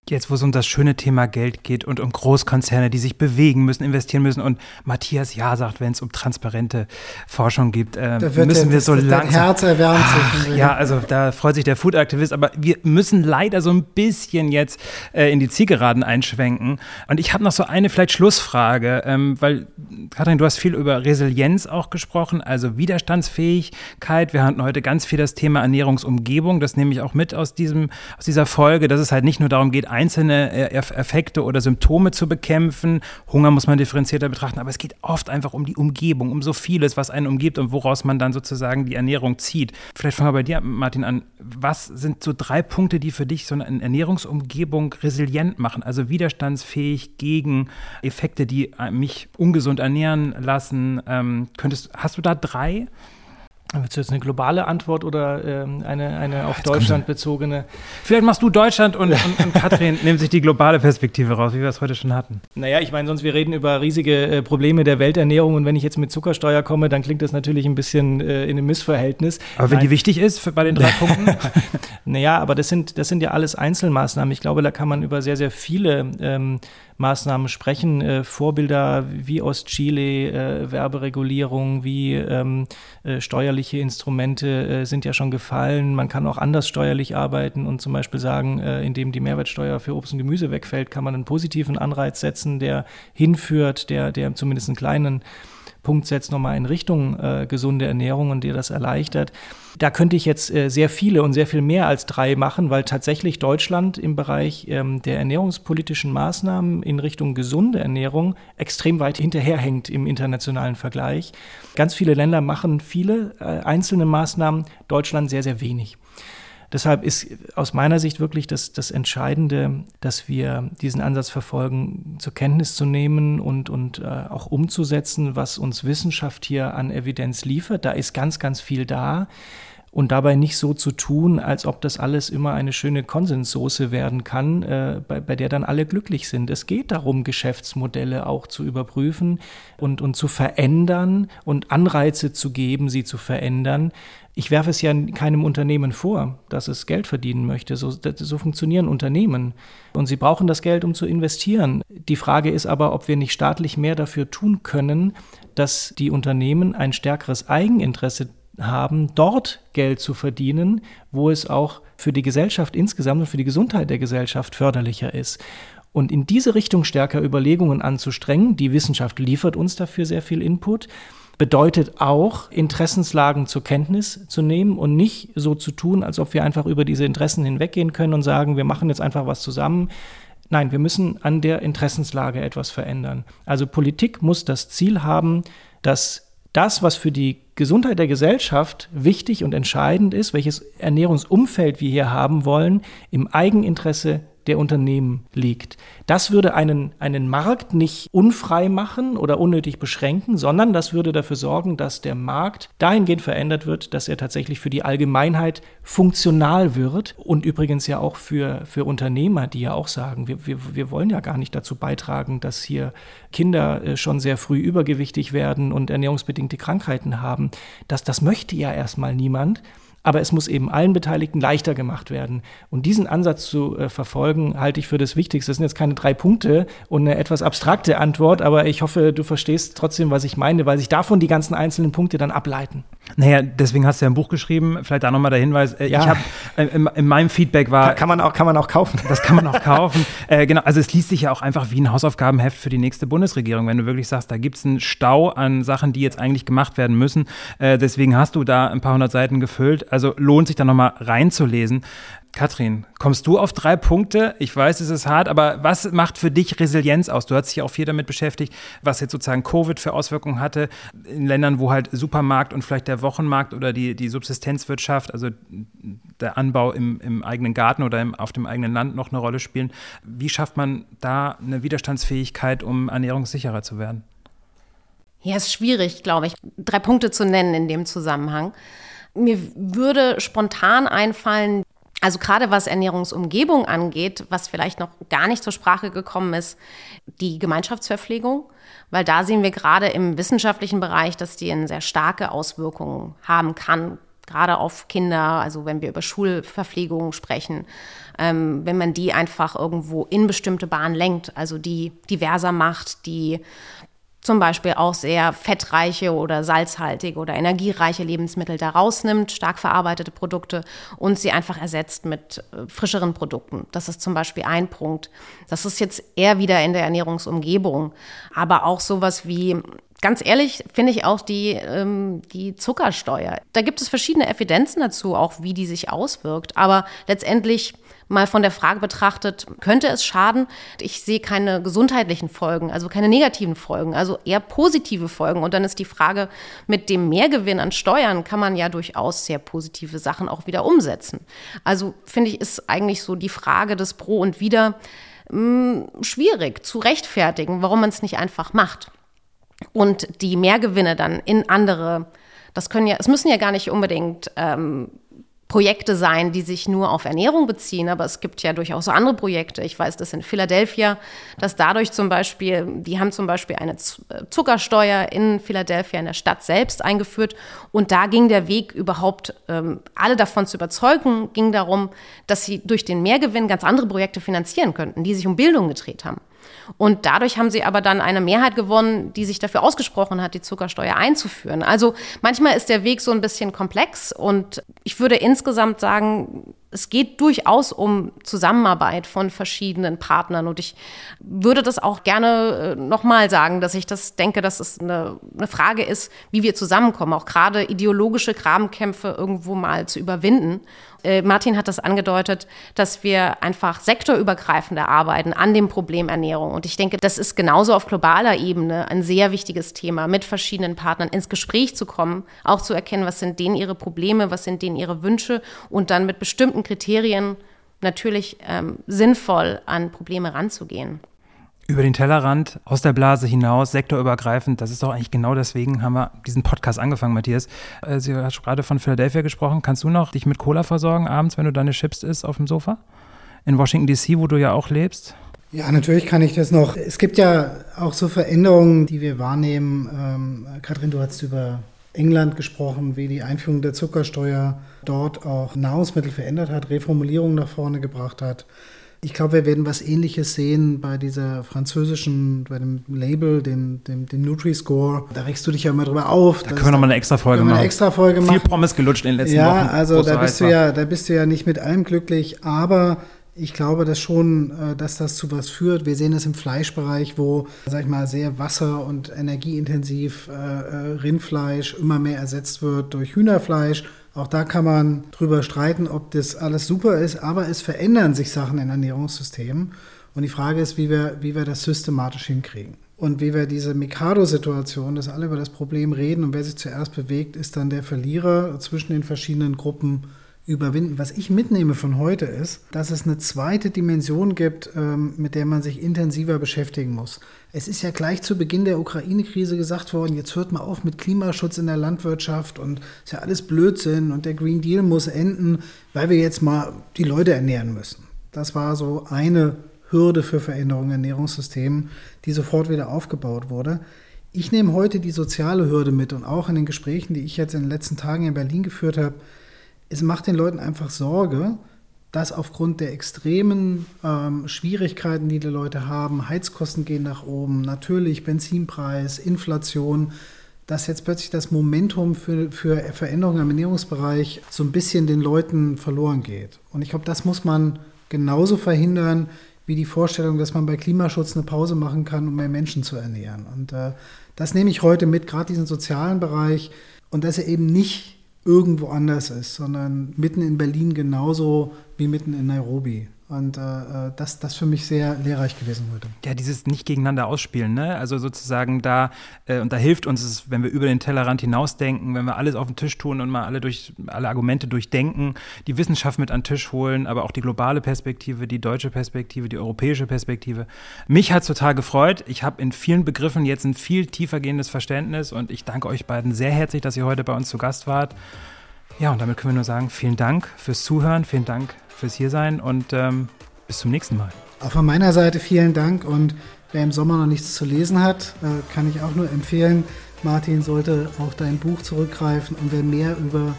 Jetzt, wo es um das schöne Thema Geld geht und um Großkonzerne, die sich bewegen müssen, investieren müssen und Matthias Ja sagt, wenn es um transparente Forschung gibt, äh, müssen wir so langsam. Herz erwärmt sich. Ja, also da freut sich der Food-Aktivist, aber wir müssen leider so ein bisschen jetzt äh, in die Zielgeraden einschwenken. Und ich habe noch so eine vielleicht Schlussfrage, ähm, weil Katrin, du hast viel über Resilienz auch gesprochen, also Widerstandsfähigkeit. Wir hatten heute ganz viel das Thema Ernährungsumgebung, das nehme ich auch mit aus diesem aus dieser Folge, dass es halt nicht nur darum geht, einzelne äh, Effekte oder Symptome zu bekämpfen. Hunger muss man differenzierter betrachten, aber es geht oft einfach um die Umgebung, um so vieles, was einen umgibt und woraus man dann sozusagen die Ernährung zieht. Vielleicht fangen wir bei dir, Martin, an. Was sind so drei Punkte, die für dich so eine Ernährungsumgebung resilient machen, also widerstandsfähig gegen Effekte, die mich ungesund ernähren lassen? Ähm, könntest, hast du da drei? Willst du jetzt eine globale Antwort oder ähm, eine, eine auf jetzt Deutschland bezogene? Vielleicht machst du Deutschland und, und, und Katrin nimmt sich die globale Perspektive raus, wie wir es heute schon hatten. Naja, ich meine, sonst wir reden über riesige äh, Probleme der Welternährung und wenn ich jetzt mit Zuckersteuer komme, dann klingt das natürlich ein bisschen äh, in einem Missverhältnis. Aber wenn Nein. die wichtig ist für, bei den drei Punkten? naja, aber das sind, das sind ja alles Einzelmaßnahmen. Ich glaube, da kann man über sehr, sehr viele ähm, Maßnahmen sprechen. Äh, Vorbilder wie aus Chile, äh, Werberegulierung, wie ähm, äh, steuerliche Instrumente äh, sind ja schon gefallen. Man kann auch anders steuerlich arbeiten und zum Beispiel sagen, äh, indem die Mehrwertsteuer für Obst und Gemüse wegfällt, kann man einen positiven Anreiz setzen, der hinführt, der, der zumindest einen kleinen Punkt setzt, nochmal in Richtung äh, gesunde Ernährung und dir das erleichtert. Da könnte ich jetzt äh, sehr viele und sehr viel mehr als drei machen, weil tatsächlich Deutschland im Bereich ähm, der ernährungspolitischen Maßnahmen in Richtung gesunde Ernährung extrem weit hinterherhängt im internationalen Vergleich. Ganz viele Länder machen viele äh, einzelne Maßnahmen, Deutschland sehr, sehr wenig. Deshalb ist aus meiner Sicht wirklich das, das Entscheidende, dass wir diesen Ansatz verfolgen, zur Kenntnis zu nehmen und, und äh, auch umzusetzen, was uns Wissenschaft hier an Evidenz liefert. Da ist ganz, ganz viel da und dabei nicht so zu tun, als ob das alles immer eine schöne Konsenssoße werden kann, äh, bei, bei, der dann alle glücklich sind. Es geht darum, Geschäftsmodelle auch zu überprüfen und, und zu verändern und Anreize zu geben, sie zu verändern. Ich werfe es ja keinem Unternehmen vor, dass es Geld verdienen möchte. So, so funktionieren Unternehmen. Und sie brauchen das Geld, um zu investieren. Die Frage ist aber, ob wir nicht staatlich mehr dafür tun können, dass die Unternehmen ein stärkeres Eigeninteresse haben, dort Geld zu verdienen, wo es auch für die Gesellschaft insgesamt und für die Gesundheit der Gesellschaft förderlicher ist. Und in diese Richtung stärker Überlegungen anzustrengen, die Wissenschaft liefert uns dafür sehr viel Input, bedeutet auch, Interessenslagen zur Kenntnis zu nehmen und nicht so zu tun, als ob wir einfach über diese Interessen hinweggehen können und sagen, wir machen jetzt einfach was zusammen. Nein, wir müssen an der Interessenslage etwas verändern. Also Politik muss das Ziel haben, dass das, was für die Gesundheit der Gesellschaft wichtig und entscheidend ist, welches Ernährungsumfeld wir hier haben wollen, im Eigeninteresse der Unternehmen liegt. Das würde einen, einen Markt nicht unfrei machen oder unnötig beschränken, sondern das würde dafür sorgen, dass der Markt dahingehend verändert wird, dass er tatsächlich für die Allgemeinheit funktional wird und übrigens ja auch für, für Unternehmer, die ja auch sagen, wir, wir, wir wollen ja gar nicht dazu beitragen, dass hier Kinder äh, schon sehr früh übergewichtig werden und ernährungsbedingte Krankheiten haben. Das, das möchte ja erstmal niemand aber es muss eben allen Beteiligten leichter gemacht werden. Und diesen Ansatz zu äh, verfolgen, halte ich für das Wichtigste. Das sind jetzt keine drei Punkte und eine etwas abstrakte Antwort, aber ich hoffe, du verstehst trotzdem, was ich meine, weil sich davon die ganzen einzelnen Punkte dann ableiten. Naja, deswegen hast du ja ein Buch geschrieben. Vielleicht da nochmal der Hinweis. Äh, ja. Ich habe äh, in, in, meinem Feedback war. Kann, kann, man auch, kann man auch kaufen. Das kann man auch kaufen. äh, genau, also es liest sich ja auch einfach wie ein Hausaufgabenheft für die nächste Bundesregierung, wenn du wirklich sagst, da gibt es einen Stau an Sachen, die jetzt eigentlich gemacht werden müssen. Äh, deswegen hast du da ein paar hundert Seiten gefüllt. Also lohnt sich da nochmal reinzulesen. Katrin, kommst du auf drei Punkte? Ich weiß, es ist hart, aber was macht für dich Resilienz aus? Du hast dich auch viel damit beschäftigt, was jetzt sozusagen Covid für Auswirkungen hatte in Ländern, wo halt Supermarkt und vielleicht der Wochenmarkt oder die, die Subsistenzwirtschaft, also der Anbau im, im eigenen Garten oder im, auf dem eigenen Land noch eine Rolle spielen. Wie schafft man da eine Widerstandsfähigkeit, um ernährungssicherer zu werden? Ja, ist schwierig, glaube ich, drei Punkte zu nennen in dem Zusammenhang. Mir würde spontan einfallen, also gerade was Ernährungsumgebung angeht, was vielleicht noch gar nicht zur Sprache gekommen ist, die Gemeinschaftsverpflegung, weil da sehen wir gerade im wissenschaftlichen Bereich, dass die eine sehr starke Auswirkungen haben kann, gerade auf Kinder, also wenn wir über Schulverpflegung sprechen, ähm, wenn man die einfach irgendwo in bestimmte Bahnen lenkt, also die diverser macht, die zum Beispiel auch sehr fettreiche oder salzhaltige oder energiereiche Lebensmittel da rausnimmt, stark verarbeitete Produkte und sie einfach ersetzt mit äh, frischeren Produkten. Das ist zum Beispiel ein Punkt. Das ist jetzt eher wieder in der Ernährungsumgebung, aber auch sowas wie Ganz ehrlich finde ich auch die, ähm, die Zuckersteuer. Da gibt es verschiedene Evidenzen dazu, auch wie die sich auswirkt. Aber letztendlich mal von der Frage betrachtet, könnte es schaden? Ich sehe keine gesundheitlichen Folgen, also keine negativen Folgen, also eher positive Folgen. Und dann ist die Frage, mit dem Mehrgewinn an Steuern kann man ja durchaus sehr positive Sachen auch wieder umsetzen. Also finde ich, ist eigentlich so die Frage des Pro und Wider mh, hm, schwierig zu rechtfertigen, warum man es nicht einfach macht. Und die Mehrgewinne dann in andere das können ja, es müssen ja gar nicht unbedingt ähm, Projekte sein, die sich nur auf Ernährung beziehen, aber es gibt ja durchaus so andere Projekte. Ich weiß das in Philadelphia, dass dadurch zum Beispiel, die haben zum Beispiel eine äh, Zuckersteuer in Philadelphia in der Stadt selbst eingeführt und da ging der Weg überhaupt, ähm, alle davon zu überzeugen, ging darum, dass sie durch den Mehrgewinn ganz andere Projekte finanzieren könnten, die sich um Bildung gedreht haben. Und dadurch haben sie aber dann eine Mehrheit gewonnen, die sich dafür ausgesprochen hat, die Zuckersteuer einzuführen. Also manchmal ist der Weg so ein bisschen komplex und ich würde insgesamt sagen, es geht durchaus um Zusammenarbeit von verschiedenen Partnern. Und ich würde das auch gerne äh, nochmal sagen, dass ich das denke, dass es eine, eine Frage ist, wie wir zusammenkommen, auch gerade ideologische Grabenkämpfe irgendwo mal zu überwinden. Äh, Martin hat das angedeutet, dass wir einfach sektorübergreifender arbeiten an dem Problem Ernährung. Und ich denke, das ist genauso auf globaler Ebene ein sehr wichtiges Thema, mit verschiedenen Partnern ins Gespräch zu kommen, auch zu erkennen, was sind denen ihre Probleme, was sind denen ihre Wünsche und dann mit bestimmten Kriterien natürlich ähm, sinnvoll an Probleme ranzugehen. Über den Tellerrand, aus der Blase hinaus, sektorübergreifend, das ist doch eigentlich genau deswegen haben wir diesen Podcast angefangen, Matthias. Äh, Sie hast gerade von Philadelphia gesprochen. Kannst du noch dich mit Cola versorgen abends, wenn du deine Chips isst auf dem Sofa? In Washington DC, wo du ja auch lebst? Ja, natürlich kann ich das noch. Es gibt ja auch so Veränderungen, die wir wahrnehmen. Ähm, Katrin, du hast über England gesprochen, wie die Einführung der Zuckersteuer dort auch Nahrungsmittel verändert hat, Reformulierung nach vorne gebracht hat. Ich glaube, wir werden was Ähnliches sehen bei dieser französischen, bei dem Label, dem, dem, dem Nutri-Score. Da regst du dich ja immer drüber auf. Da können wir nochmal eine extra Folge machen. Eine extra Folge machen. Viel Pommes gelutscht in den letzten ja, Wochen. Ja, also da bist, du ja, da bist du ja nicht mit allem glücklich, aber ich glaube dass schon, äh, dass das zu was führt. Wir sehen es im Fleischbereich, wo, sag ich mal, sehr wasser- und energieintensiv äh, äh, Rindfleisch immer mehr ersetzt wird durch Hühnerfleisch. Auch da kann man drüber streiten, ob das alles super ist, aber es verändern sich Sachen in Ernährungssystemen. Und die Frage ist, wie wir, wie wir das systematisch hinkriegen. Und wie wir diese Mikado-Situation, dass alle über das Problem reden und wer sich zuerst bewegt, ist dann der Verlierer zwischen den verschiedenen Gruppen überwinden. Was ich mitnehme von heute ist, dass es eine zweite Dimension gibt, ähm, mit der man sich intensiver beschäftigen muss. Es ist ja gleich zu Beginn der Ukraine-Krise gesagt worden, jetzt hört mal auf mit Klimaschutz in der Landwirtschaft und ist ja alles Blödsinn und der Green Deal muss enden, weil wir jetzt mal die Leute ernähren müssen. Das war so eine Hürde für Veränderungen im Ernährungssystem, die sofort wieder aufgebaut wurde. Ich nehme heute die soziale Hürde mit und auch in den Gesprächen, die ich jetzt in den letzten Tagen in Berlin geführt habe, es macht den Leuten einfach Sorge, dass aufgrund der extremen ähm, Schwierigkeiten, die die Leute haben, Heizkosten gehen nach oben, natürlich Benzinpreis, Inflation, dass jetzt plötzlich das Momentum für, für Veränderungen im Ernährungsbereich so ein bisschen den Leuten verloren geht. Und ich glaube, das muss man genauso verhindern wie die Vorstellung, dass man bei Klimaschutz eine Pause machen kann, um mehr Menschen zu ernähren. Und äh, das nehme ich heute mit, gerade diesen sozialen Bereich. Und dass er eben nicht irgendwo anders ist, sondern mitten in Berlin genauso wie mitten in Nairobi. Und äh, äh, das, das für mich sehr lehrreich gewesen heute. Ja, dieses nicht gegeneinander ausspielen, ne? Also sozusagen da, äh, und da hilft uns es, wenn wir über den Tellerrand hinausdenken, wenn wir alles auf den Tisch tun und mal alle durch alle Argumente durchdenken, die Wissenschaft mit an den Tisch holen, aber auch die globale Perspektive, die deutsche Perspektive, die europäische Perspektive. Mich hat total gefreut. Ich habe in vielen Begriffen jetzt ein viel tiefer gehendes Verständnis und ich danke euch beiden sehr herzlich, dass ihr heute bei uns zu Gast wart. Ja, und damit können wir nur sagen, vielen Dank fürs Zuhören, vielen Dank fürs Hiersein und ähm, bis zum nächsten Mal. Auch von meiner Seite vielen Dank und wer im Sommer noch nichts zu lesen hat, äh, kann ich auch nur empfehlen, Martin sollte auf dein Buch zurückgreifen und wer mehr über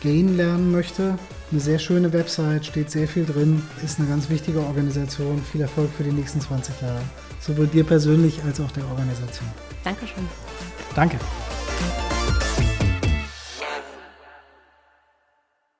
Gain lernen möchte, eine sehr schöne Website, steht sehr viel drin, ist eine ganz wichtige Organisation. Viel Erfolg für die nächsten 20 Jahre. Sowohl dir persönlich als auch der Organisation. Dankeschön. Danke.